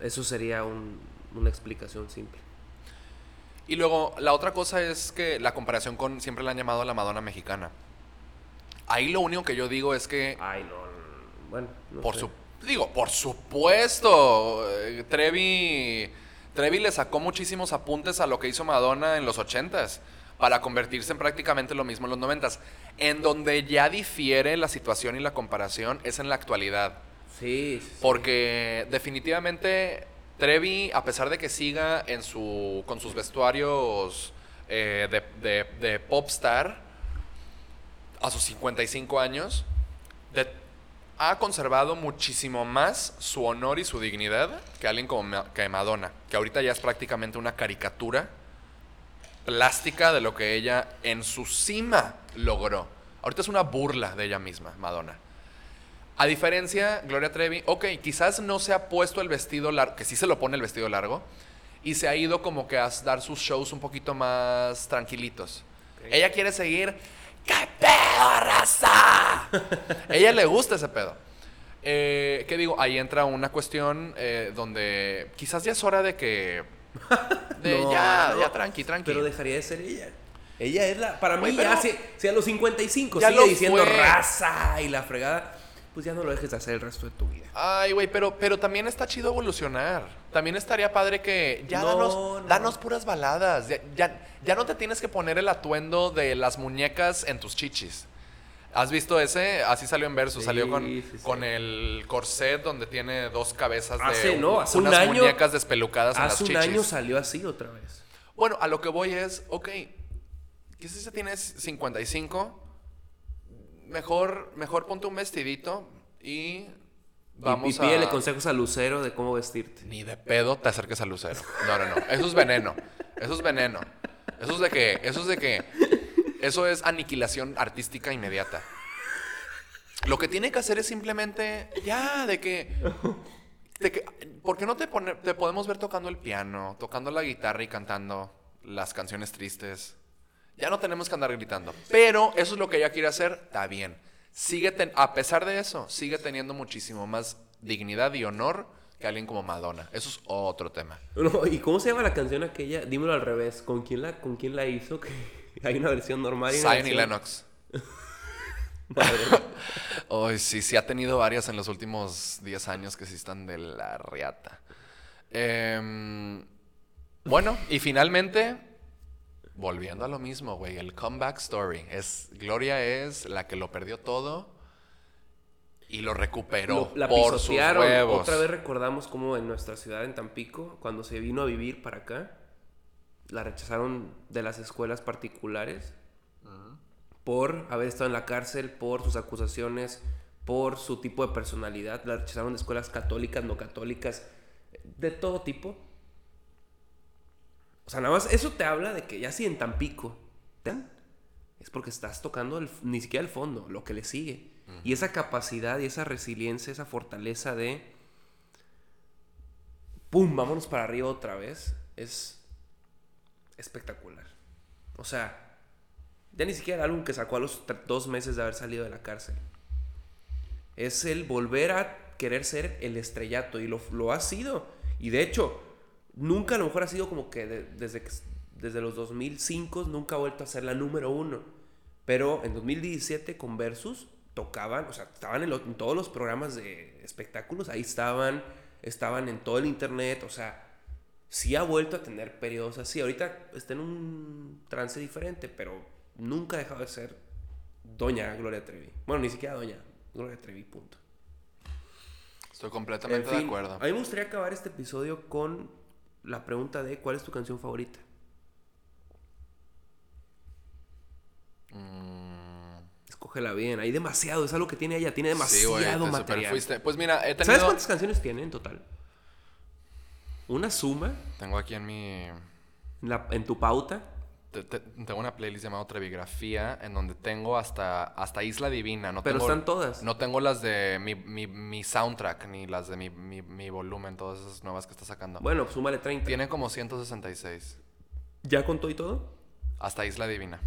Speaker 2: Eso sería un- una explicación simple.
Speaker 1: Y luego, la otra cosa es que la comparación con siempre la han llamado la Madonna mexicana. Ahí lo único que yo digo es que
Speaker 2: Ay, no. No, Bueno, no
Speaker 1: Por
Speaker 2: sé.
Speaker 1: su, digo, por supuesto. eh, Trevi, Trevi le sacó muchísimos apuntes a lo que hizo Madonna en los ochentas para convertirse en prácticamente lo mismo en los noventas. En donde ya difiere la situación y la comparación es en la actualidad.
Speaker 2: Sí, sí, sí.
Speaker 1: Porque definitivamente Trevi, a pesar de que siga en su, con sus vestuarios eh, de, de, de popstar a sus 55 años, de- ha conservado muchísimo más su honor y su dignidad que alguien como que Madonna, que ahorita ya es prácticamente una caricatura plástica de lo que ella en su cima logró. Ahorita es una burla de ella misma, Madonna. A diferencia, Gloria Trevi, ok, quizás no se ha puesto el vestido largo, que sí se lo pone el vestido largo, y se ha ido como que a dar sus shows un poquito más tranquilitos. Ella quiere seguir, ¿qué pedo, raza? ella le gusta ese pedo. Eh, ¿Qué digo? Ahí entra una cuestión eh, donde quizás ya es hora de que... De
Speaker 2: No,
Speaker 1: ya,
Speaker 2: no.
Speaker 1: ya, tranqui, tranqui.
Speaker 2: Pero dejaría de ser ella. Ella es la. Para mí, ya si, si a los 55
Speaker 1: Ya
Speaker 2: sigue
Speaker 1: lo
Speaker 2: diciendo
Speaker 1: fue.
Speaker 2: raza y la fregada, pues ya no lo dejes de hacer el resto de tu vida.
Speaker 1: Ay, güey, pero, pero también está chido evolucionar. También estaría padre que ya
Speaker 2: No,
Speaker 1: danos,
Speaker 2: no.
Speaker 1: danos puras baladas. Ya, ya, ya no te tienes que poner el atuendo de las muñecas en tus chichis. ¿Has visto ese? Así salió en verso.
Speaker 2: Sí,
Speaker 1: salió con,
Speaker 2: sí, sí.
Speaker 1: con el corset donde tiene dos cabezas de
Speaker 2: no, hace un
Speaker 1: unas
Speaker 2: año-
Speaker 1: muñecas despelucadas en las
Speaker 2: Hace un
Speaker 1: chichis.
Speaker 2: año salió así otra vez.
Speaker 1: Bueno, a lo que voy es, ok, ¿qué si se tienes 55? Mejor, mejor ponte un vestidito Y- vamos
Speaker 2: y, pídele
Speaker 1: a...
Speaker 2: consejos a Lucero de cómo vestirte.
Speaker 1: Ni de pedo te acerques al lucero. No, no, no. Eso es veneno. Eso es veneno. Eso es de que, eso es de que, eso es aniquilación artística inmediata. Lo que tiene que hacer es simplemente, ya, de que, de que ¿por qué no te, pone- te podemos ver tocando el piano, tocando la guitarra y cantando las canciones tristes? Ya no tenemos que andar gritando. Pero eso es lo que ella quiere hacer, está bien. Sigue ten- a pesar de eso, sigue teniendo muchísimo más dignidad y honor que alguien como Madonna. Eso es otro tema.
Speaker 2: No, ¿Y cómo se llama la canción aquella? Dímelo al revés. ¿Con quién la, con quién la hizo? Que hay una versión normal y
Speaker 1: Zion y
Speaker 2: versión-
Speaker 1: Lennox.
Speaker 2: Madre.
Speaker 1: Ay, sí, sí ha tenido varias en los últimos 10 años que sí están de la riata. Em, bueno, y finalmente, volviendo a lo mismo, güey, el comeback story. Es, Gloria es la que lo perdió todo y lo recuperó
Speaker 2: Lo- la
Speaker 1: por sus huevos.
Speaker 2: Otra vez recordamos cómo en nuestra ciudad, en Tampico, cuando se vino a vivir para acá, la rechazaron de las escuelas particulares por haber estado en la cárcel, por sus acusaciones, por su tipo de personalidad. La rechazaron de escuelas católicas, no católicas, de todo tipo. O sea, nada más eso te habla de que ya si en Tampico te dan, es porque estás tocando el- ni siquiera el fondo, lo que le sigue. Y esa capacidad y esa resiliencia, esa fortaleza de ¡pum! Vámonos para arriba otra vez. Es espectacular. O sea, ya ni siquiera el álbum que sacó a los dos meses de haber salido de la cárcel. Es el volver a querer ser el estrellato y lo ha sido. Y de hecho, nunca a lo mejor ha sido como que de- desde, desde los 2005 nunca ha vuelto a ser la número uno. Pero en 2017 con Versus tocaban, o sea, estaban en, lo- en todos los programas de espectáculos, ahí estaban, estaban en todo el internet, o sea, sí ha vuelto a tener periodos así. Ahorita está en un trance diferente, pero nunca ha dejado de ser Doña Gloria Trevi. Bueno, ni siquiera Doña Gloria Trevi, punto.
Speaker 1: Estoy
Speaker 2: En
Speaker 1: completamente de acuerdo.
Speaker 2: A mí me gustaría acabar este episodio con la pregunta de ¿cuál es tu canción favorita?
Speaker 1: Mm,
Speaker 2: Escógela bien, hay demasiado, es algo que tiene ella, tiene
Speaker 1: sí,
Speaker 2: demasiado
Speaker 1: te
Speaker 2: material.
Speaker 1: Pues mira, he
Speaker 2: ¿Sabes cuántas canciones tiene en total? Una suma
Speaker 1: Tengo aquí en mi...
Speaker 2: en, la- en tu pauta.
Speaker 1: Te- te- tengo una playlist llamada Trevigrafía en donde tengo hasta, hasta Isla Divina. No
Speaker 2: Pero
Speaker 1: tengo-
Speaker 2: están todas.
Speaker 1: No tengo las de mi, mi, mi soundtrack ni las de mi, mi, mi volumen, todas esas nuevas que está sacando.
Speaker 2: Bueno, pues súmale 30.
Speaker 1: Tiene como 166.
Speaker 2: ¿Ya contó y todo?
Speaker 1: Hasta Isla Divina.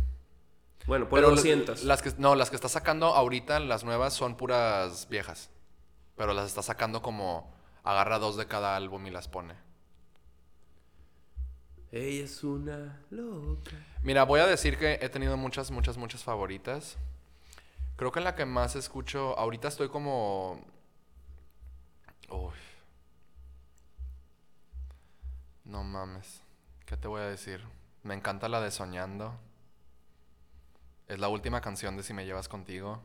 Speaker 2: Bueno, por
Speaker 1: Pero
Speaker 2: 200.
Speaker 1: Las que, no, las que está sacando ahorita, las nuevas, son puras viejas. Pero las está sacando como... Agarra dos de cada álbum y las pone.
Speaker 2: Ella es una loca.
Speaker 1: Mira, voy a decir que he tenido muchas, muchas, muchas favoritas. Creo que la que más escucho, ahorita estoy como... Uy. No mames. ¿Qué te voy a decir? Me encanta la de Soñando. Es la última canción de Si me llevas contigo.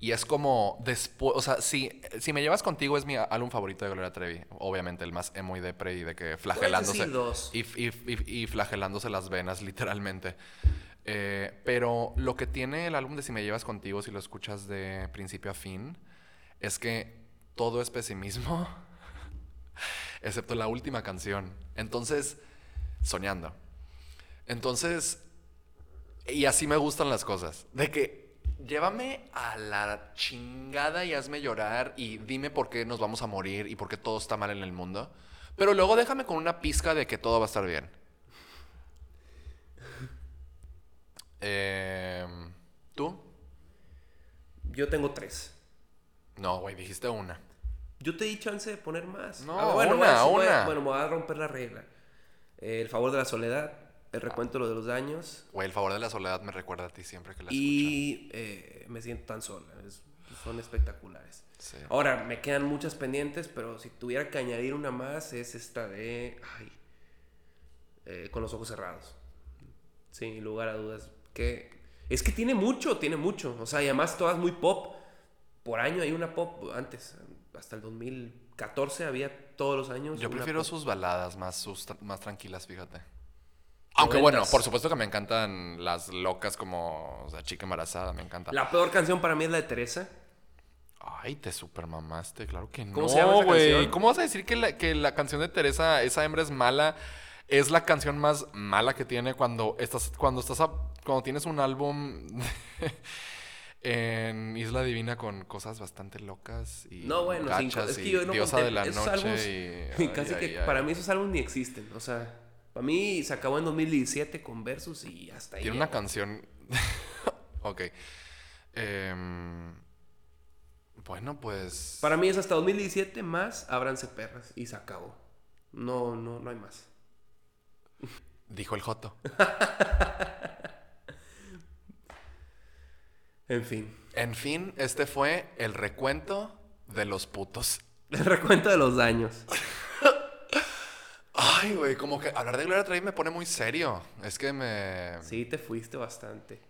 Speaker 1: Y es como después, o sea, si, si me llevas contigo es mi álbum favorito de Gloria Trevi. Obviamente el más emo y depre y de que flagelándose.
Speaker 2: decir dos.
Speaker 1: Y, y- y- y flagelándose las venas, literalmente. Eh, pero lo que tiene el álbum de Si me llevas contigo, si lo escuchas de principio a fin, es que todo es pesimismo, excepto la última canción. Entonces, soñando. Entonces, y así me gustan las cosas. De que llévame a la chingada y hazme llorar y dime por qué nos vamos a morir y por qué todo está mal en el mundo. Pero luego déjame con una pizca de que todo va a estar bien. Em, ¿Tú?
Speaker 2: Yo tengo tres.
Speaker 1: No, güey, dijiste una.
Speaker 2: Yo te di chance de poner más.
Speaker 1: No,
Speaker 2: Ah, bueno,
Speaker 1: una,
Speaker 2: voy a- voy a-
Speaker 1: una.
Speaker 2: bueno, me voy a romper la regla. Eh, el favor de la soledad, el recuento de lo de los daños
Speaker 1: Güey, el favor de la soledad me recuerda a ti siempre que la
Speaker 2: y eh, me siento tan sola. Es- son espectaculares.
Speaker 1: Sí.
Speaker 2: Ahora, me quedan muchas pendientes, pero si tuviera que añadir una más es esta de... Ay, eh, con los ojos cerrados. Sin lugar a dudas. Que, es que tiene mucho, tiene mucho. O sea, y además todas muy pop. Por año hay una pop antes. Hasta el 2014 había todos los años.
Speaker 1: Yo prefiero
Speaker 2: pop.
Speaker 1: sus baladas más, sus más tranquilas, fíjate. Aunque bueno, por supuesto que me encantan las locas como, o sea, chica embarazada, me encanta.
Speaker 2: La peor canción para mí es la de Teresa.
Speaker 1: Ay, te supermamaste, claro que no.
Speaker 2: ¿Cómo se llama esa
Speaker 1: güey.
Speaker 2: canción?
Speaker 1: ¿Cómo vas a decir que la, que la canción de Teresa, esa hembra es mala? Es la canción más mala que tiene cuando estás, cuando estás, a- cuando tienes un álbum en Isla Divina con cosas bastante locas y
Speaker 2: No, bueno, sin- es que yo no
Speaker 1: diosa de la noche
Speaker 2: álbumes-
Speaker 1: y, ay,
Speaker 2: casi
Speaker 1: ay,
Speaker 2: que
Speaker 1: ay.
Speaker 2: para mí esos álbumes ni existen. O sea, para mí se acabó en 2017 con Versus y hasta ahí.
Speaker 1: Tiene una canción. ok. Em, bueno, pues.
Speaker 2: Para mí es hasta 2017 más Ábranse Perras y se acabó. No, no, no hay más.
Speaker 1: Dijo el Joto.
Speaker 2: En fin.
Speaker 1: En fin, este fue el recuento de los putos.
Speaker 2: El recuento de los daños.
Speaker 1: Ay, güey, como que hablar de Gloria Trevi me pone muy serio. Es que me.
Speaker 2: Sí, te fuiste bastante.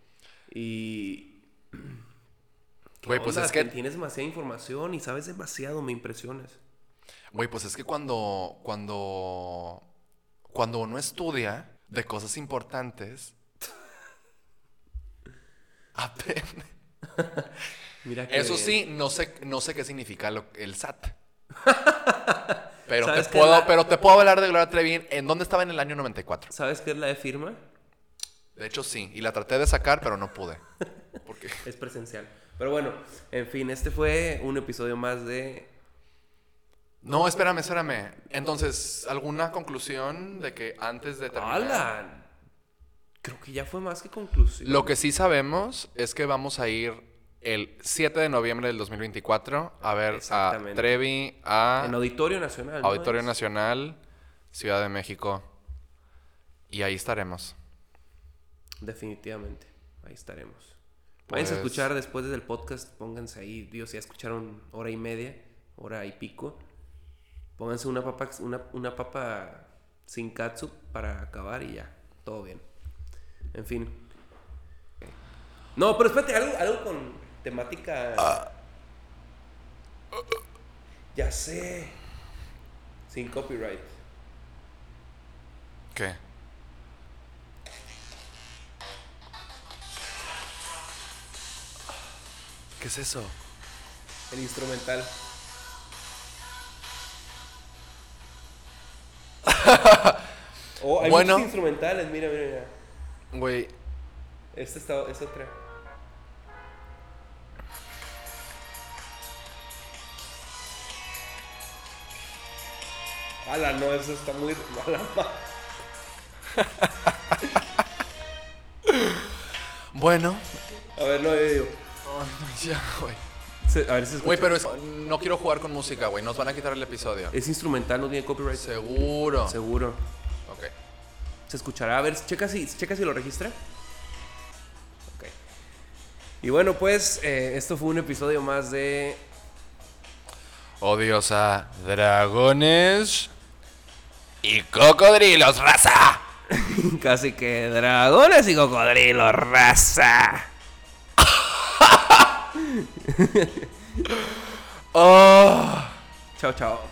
Speaker 2: Y.
Speaker 1: Güey, pues es que.
Speaker 2: Tienes demasiada información y sabes demasiado, me impresionas.
Speaker 1: Güey, pues es que cuando. Cuando. Cuando uno estudia de cosas importantes. aprende.
Speaker 2: Mira que
Speaker 1: Eso sí, no sé, no sé qué significa lo- el SAT. Pero te,
Speaker 2: ¿Sabes qué
Speaker 1: puedo,
Speaker 2: la-
Speaker 1: pero te puedo hablar de Gloria Trevi en dónde estaba en el año 94.
Speaker 2: ¿Sabes qué es la de firma?
Speaker 1: De hecho, sí. Y la traté de sacar, pero no pude. Porque...
Speaker 2: Es presencial. Pero bueno, en fin, este fue un episodio más de.
Speaker 1: No, espérame, espérame. Entonces, ¿alguna conclusión de que antes de terminar?
Speaker 2: ¡Hala! Creo que ya fue más que conclusión.
Speaker 1: Lo que sí sabemos es que vamos a ir el 7 de noviembre del 2024 a ver a. Trevi a
Speaker 2: En Auditorio Nacional.
Speaker 1: Auditorio Nacional, Ciudad de México. Y ahí estaremos.
Speaker 2: Definitivamente. Ahí estaremos. Váyanse a
Speaker 1: Pues-
Speaker 2: escuchar después del podcast. Pónganse ahí. Dios, ya escucharon hora y media, hora y pico. Pónganse una papa, una, una papa sin katsu para acabar y ya. Todo bien. En fin. No, pero espérate, algo, algo con temática. Ya sé. Sin copyright.
Speaker 1: ¿Qué? ¿Qué es eso?
Speaker 2: El instrumental. oh, hay
Speaker 1: Bueno.
Speaker 2: muchos instrumentales, mira, mira, mira.
Speaker 1: Güey,
Speaker 2: Esta es otra. Ala, no, eso está muy mala. ma-
Speaker 1: bueno.
Speaker 2: A ver, no, yo digo.
Speaker 1: Ya, güey.
Speaker 2: Se- a ver si se escucha.
Speaker 1: Güey, pero es- no quiero jugar con música, güey. Nos van a quitar el episodio.
Speaker 2: Es instrumental, no tiene copyright.
Speaker 1: Seguro.
Speaker 2: Seguro.
Speaker 1: Ok.
Speaker 2: Se escuchará. A ver, checa si, checa si lo registra. Ok. Y bueno, pues, eh, esto fue un episodio más de
Speaker 1: Odiosa dragones y cocodrilos, raza.
Speaker 2: Casi que dragones y cocodrilos, raza.
Speaker 1: Oh.
Speaker 2: Chao, chao.